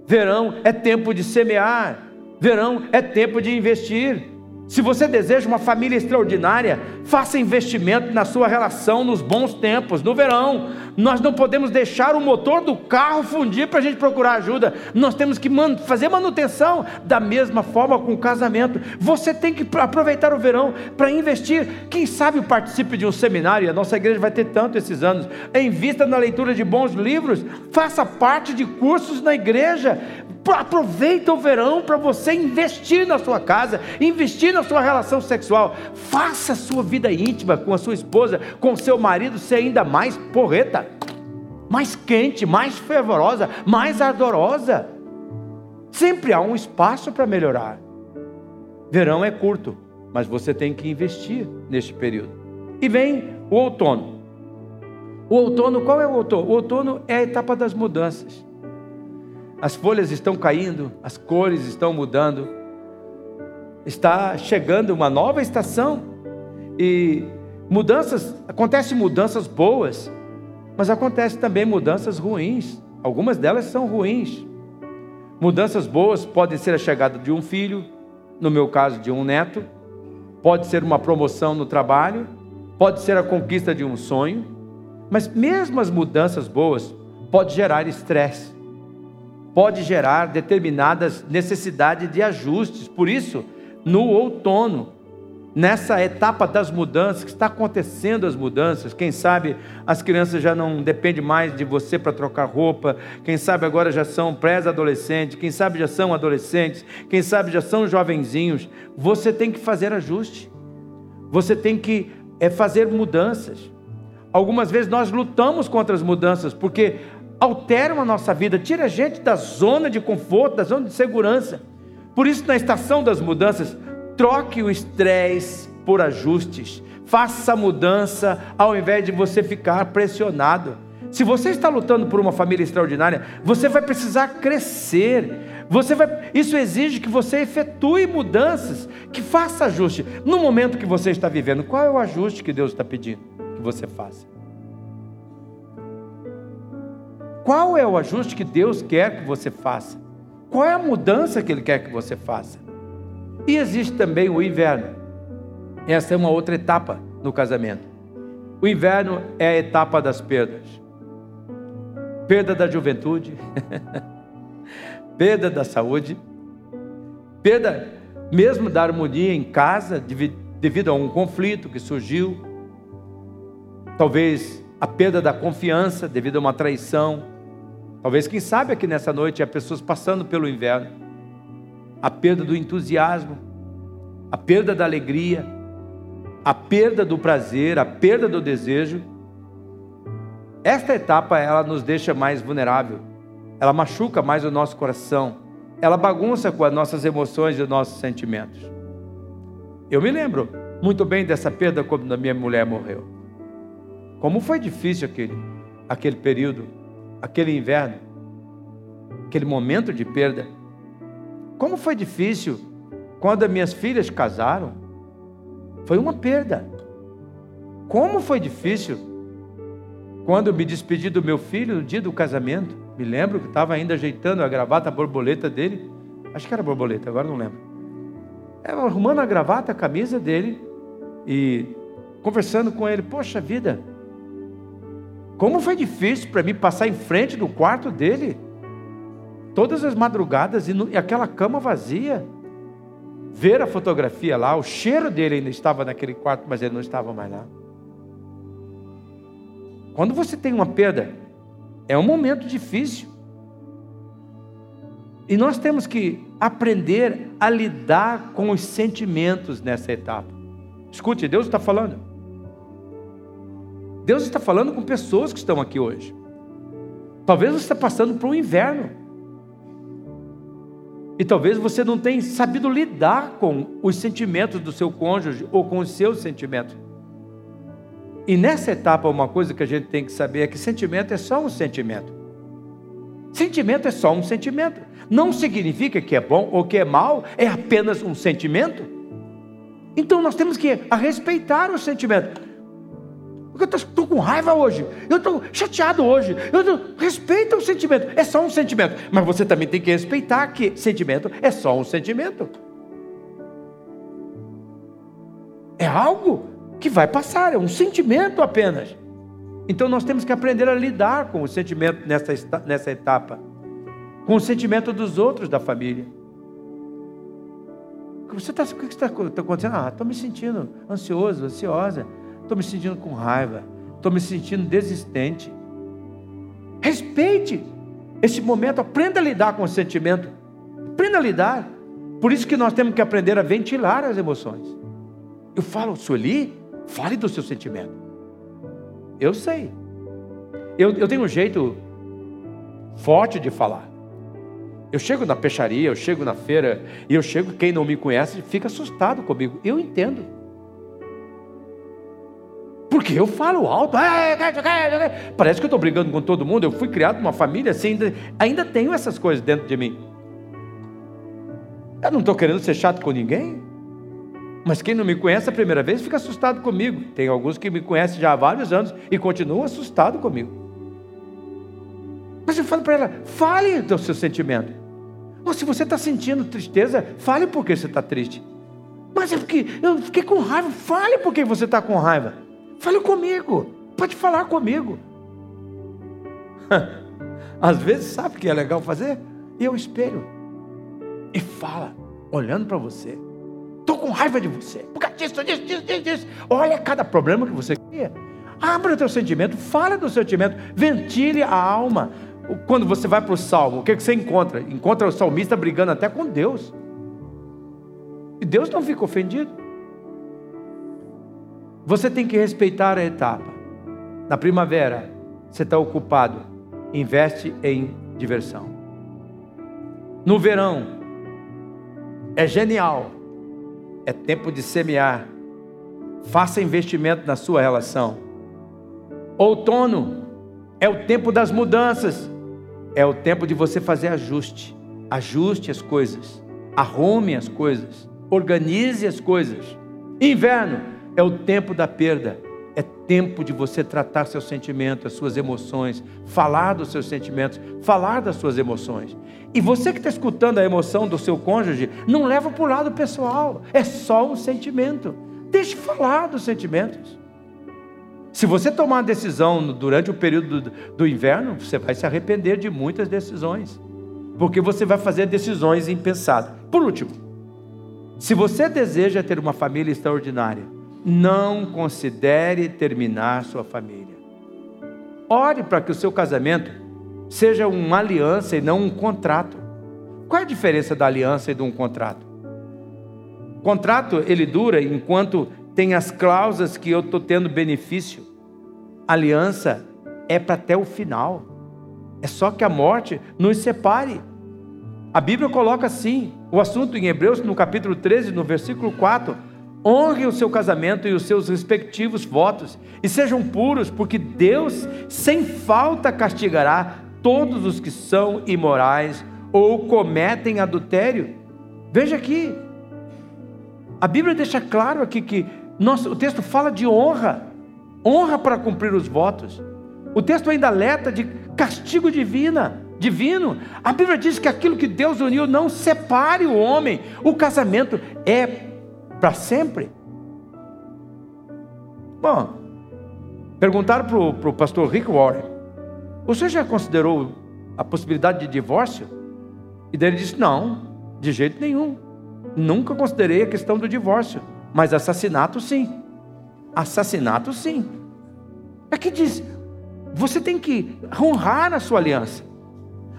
Verão é tempo de semear. Verão é tempo de investir. Se você deseja uma família extraordinária, faça investimento na sua relação nos bons tempos, no verão. Nós não podemos deixar o motor do carro fundir para a gente procurar ajuda. Nós temos que fazer manutenção da mesma forma com o casamento. Você tem que aproveitar o verão para investir. Quem sabe participe de um seminário, a nossa igreja vai ter tanto esses anos. Invista na leitura de bons livros, faça parte de cursos na igreja. Aproveita o verão para você investir na sua casa, investir na sua relação sexual. Faça a sua vida íntima com a sua esposa, com o seu marido ser ainda mais porreta, mais quente, mais fervorosa, mais ardorosa. Sempre há um espaço para melhorar. Verão é curto, mas você tem que investir neste período. E vem o outono. O outono, qual é o outono? O outono é a etapa das mudanças as folhas estão caindo, as cores estão mudando, está chegando uma nova estação e mudanças, acontecem mudanças boas, mas acontecem também mudanças ruins. Algumas delas são ruins. Mudanças boas podem ser a chegada de um filho, no meu caso de um neto, pode ser uma promoção no trabalho, pode ser a conquista de um sonho, mas mesmo as mudanças boas pode gerar estresse pode gerar determinadas necessidades de ajustes. Por isso, no outono, nessa etapa das mudanças, que está acontecendo as mudanças, quem sabe as crianças já não dependem mais de você para trocar roupa, quem sabe agora já são pré-adolescentes, quem sabe já são adolescentes, quem sabe já são jovenzinhos, você tem que fazer ajuste, você tem que é, fazer mudanças. Algumas vezes nós lutamos contra as mudanças, porque alteram a nossa vida, tira a gente da zona de conforto, da zona de segurança. Por isso, na estação das mudanças, troque o estresse por ajustes. Faça a mudança ao invés de você ficar pressionado. Se você está lutando por uma família extraordinária, você vai precisar crescer. Você vai, isso exige que você efetue mudanças, que faça ajuste. No momento que você está vivendo, qual é o ajuste que Deus está pedindo que você faça? Qual é o ajuste que Deus quer que você faça? Qual é a mudança que Ele quer que você faça? E existe também o inverno. Essa é uma outra etapa no casamento. O inverno é a etapa das perdas. Perda da juventude, perda da saúde, perda mesmo da harmonia em casa devido a um conflito que surgiu, talvez a perda da confiança devido a uma traição, Talvez, quem sabe, aqui nessa noite há pessoas passando pelo inverno. A perda do entusiasmo, a perda da alegria, a perda do prazer, a perda do desejo. Esta etapa ela nos deixa mais vulnerável. Ela machuca mais o nosso coração. Ela bagunça com as nossas emoções e os nossos sentimentos. Eu me lembro muito bem dessa perda quando a minha mulher morreu. Como foi difícil aquele, aquele período, aquele inverno, aquele momento de perda. Como foi difícil quando as minhas filhas casaram. Foi uma perda. Como foi difícil quando me despedi do meu filho no dia do casamento. Me lembro que estava ainda ajeitando a gravata, a borboleta dele. Acho que era borboleta, agora não lembro. Estava arrumando a gravata, a camisa dele e conversando com ele. Poxa vida, como foi difícil para mim passar em frente do quarto dele, todas as madrugadas e, no, e aquela cama vazia. Ver a fotografia lá, o cheiro dele ainda estava naquele quarto, mas ele não estava mais lá. Quando você tem uma perda, é um momento difícil. E nós temos que aprender a lidar com os sentimentos nessa etapa. Escute, Deus está falando. Deus está falando com pessoas que estão aqui hoje. Talvez você está passando por um inverno. E talvez você não tenha sabido lidar com os sentimentos do seu cônjuge ou com os seus sentimentos. E nessa etapa, uma coisa que a gente tem que saber é que sentimento é só um sentimento. Sentimento é só um sentimento. Não significa que é bom ou que é mal, é apenas um sentimento. Então nós temos que respeitar o sentimento. Eu estou com raiva hoje, eu estou chateado hoje. Eu tô... Respeita o sentimento, é só um sentimento. Mas você também tem que respeitar que sentimento é só um sentimento. É algo que vai passar, é um sentimento apenas. Então nós temos que aprender a lidar com o sentimento nessa, nessa etapa, com o sentimento dos outros da família. Você tá, o que está tá acontecendo? Ah, estou me sentindo ansioso, ansiosa. Estou me sentindo com raiva. Estou me sentindo desistente. Respeite esse momento. Aprenda a lidar com o sentimento. Aprenda a lidar. Por isso que nós temos que aprender a ventilar as emoções. Eu falo, Sueli, fale do seu sentimento. Eu sei. Eu, eu tenho um jeito forte de falar. Eu chego na peixaria, eu chego na feira, e eu chego, quem não me conhece fica assustado comigo. Eu entendo. Porque eu falo alto, parece que eu estou brigando com todo mundo. Eu fui criado numa família assim, ainda, ainda tenho essas coisas dentro de mim. Eu não estou querendo ser chato com ninguém. Mas quem não me conhece a primeira vez fica assustado comigo. Tem alguns que me conhecem já há vários anos e continuam assustados comigo. Mas eu falo para ela: fale do seu sentimento. Ou se você está sentindo tristeza, fale porque você está triste. Mas é porque eu fiquei com raiva, fale porque você está com raiva. Fale comigo. Pode falar comigo. Às vezes, sabe o que é legal fazer? E eu espelho. E fala, olhando para você. Estou com raiva de você. Por causa disso, disso, disso, disso. Olha cada problema que você cria. Abra o teu sentimento, fala do sentimento, ventile a alma. Quando você vai para o salmo, o que, que você encontra? Encontra o salmista brigando até com Deus. E Deus não fica ofendido. Você tem que respeitar a etapa. Na primavera, você está ocupado, investe em diversão. No verão, é genial, é tempo de semear. Faça investimento na sua relação. Outono é o tempo das mudanças, é o tempo de você fazer ajuste. Ajuste as coisas, arrume as coisas, organize as coisas. Inverno é o tempo da perda. É tempo de você tratar seus sentimentos, as suas emoções, falar dos seus sentimentos, falar das suas emoções. E você que está escutando a emoção do seu cônjuge, não leva para o lado pessoal, é só um sentimento. Deixe falar dos sentimentos. Se você tomar uma decisão durante o período do, do inverno, você vai se arrepender de muitas decisões, porque você vai fazer decisões impensadas. Por último, se você deseja ter uma família extraordinária, não considere terminar sua família. Ore para que o seu casamento seja uma aliança e não um contrato. Qual é a diferença da aliança e de um contrato? O contrato ele dura enquanto tem as cláusulas que eu estou tendo benefício. A aliança é para até o final. É só que a morte nos separe. A Bíblia coloca assim, o assunto em Hebreus, no capítulo 13, no versículo 4. Honre o seu casamento e os seus respectivos votos, e sejam puros, porque Deus, sem falta, castigará todos os que são imorais ou cometem adultério. Veja aqui, a Bíblia deixa claro aqui que nossa, o texto fala de honra, honra para cumprir os votos. O texto ainda alerta de castigo divina, divino. A Bíblia diz que aquilo que Deus uniu não separe o homem. O casamento é para sempre. Bom, perguntaram para o pastor Rick Warren: Você já considerou a possibilidade de divórcio? E daí ele disse: Não, de jeito nenhum. Nunca considerei a questão do divórcio. Mas assassinato, sim. Assassinato, sim. É diz: você tem que honrar a sua aliança.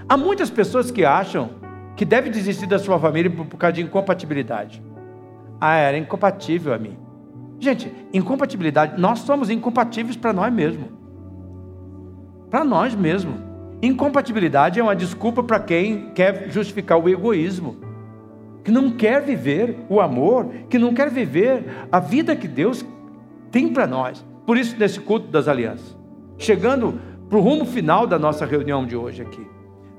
Há muitas pessoas que acham que deve desistir da sua família por causa de incompatibilidade. Ah, era incompatível a mim. Gente, incompatibilidade, nós somos incompatíveis para nós mesmos. Para nós mesmos. Incompatibilidade é uma desculpa para quem quer justificar o egoísmo, que não quer viver o amor, que não quer viver a vida que Deus tem para nós. Por isso, nesse culto das alianças chegando para o rumo final da nossa reunião de hoje aqui.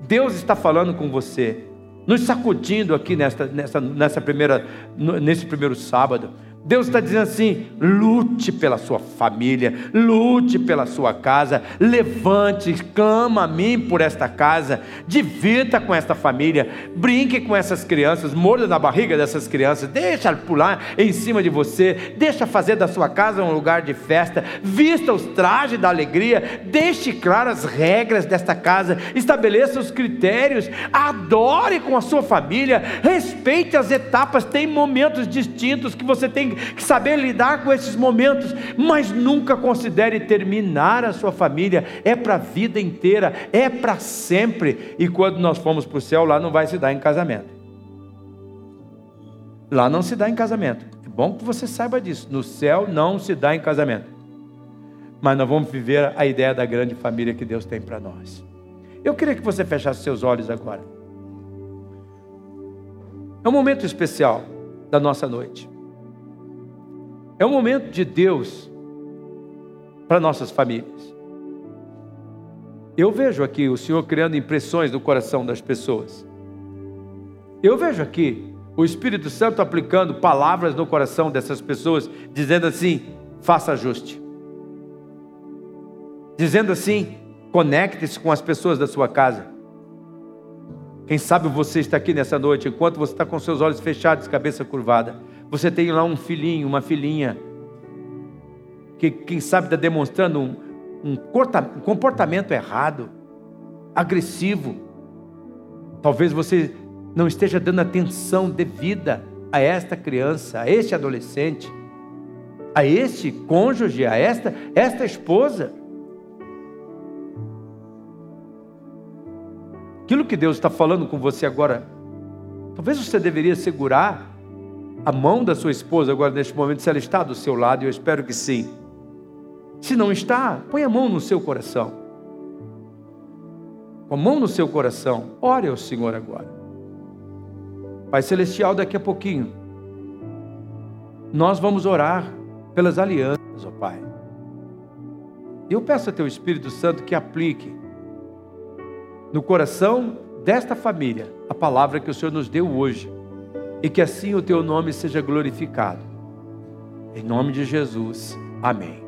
Deus está falando com você, nos sacudindo aqui nessa, nessa, nessa primeira, nesse primeiro sábado. Deus está dizendo assim: lute pela sua família, lute pela sua casa, levante, clama a mim por esta casa, divirta com esta família, brinque com essas crianças, morda na barriga dessas crianças, deixa pular em cima de você, deixa fazer da sua casa um lugar de festa, vista os trajes da alegria, deixe claras as regras desta casa, estabeleça os critérios, adore com a sua família, respeite as etapas, tem momentos distintos que você tem que saber lidar com esses momentos, mas nunca considere terminar a sua família, é para a vida inteira, é para sempre. E quando nós formos para o céu, lá não vai se dar em casamento. Lá não se dá em casamento. É bom que você saiba disso. No céu não se dá em casamento. Mas nós vamos viver a ideia da grande família que Deus tem para nós. Eu queria que você fechasse seus olhos agora. É um momento especial da nossa noite. É um momento de Deus para nossas famílias. Eu vejo aqui o Senhor criando impressões no coração das pessoas. Eu vejo aqui o Espírito Santo aplicando palavras no coração dessas pessoas, dizendo assim: faça ajuste. Dizendo assim: conecte-se com as pessoas da sua casa. Quem sabe você está aqui nessa noite, enquanto você está com seus olhos fechados, cabeça curvada você tem lá um filhinho, uma filhinha, que quem sabe está demonstrando um, um comportamento errado, agressivo. Talvez você não esteja dando atenção devida a esta criança, a este adolescente, a este cônjuge, a esta, esta esposa. Aquilo que Deus está falando com você agora, talvez você deveria segurar a mão da sua esposa agora neste momento, se ela está do seu lado, eu espero que sim. Se não está, põe a mão no seu coração. Com a mão no seu coração, ore ao Senhor agora. Pai Celestial, daqui a pouquinho, nós vamos orar pelas alianças, ó Pai. Eu peço a Teu Espírito Santo que aplique no coração desta família a palavra que o Senhor nos deu hoje e que assim o teu nome seja glorificado. Em nome de Jesus. Amém.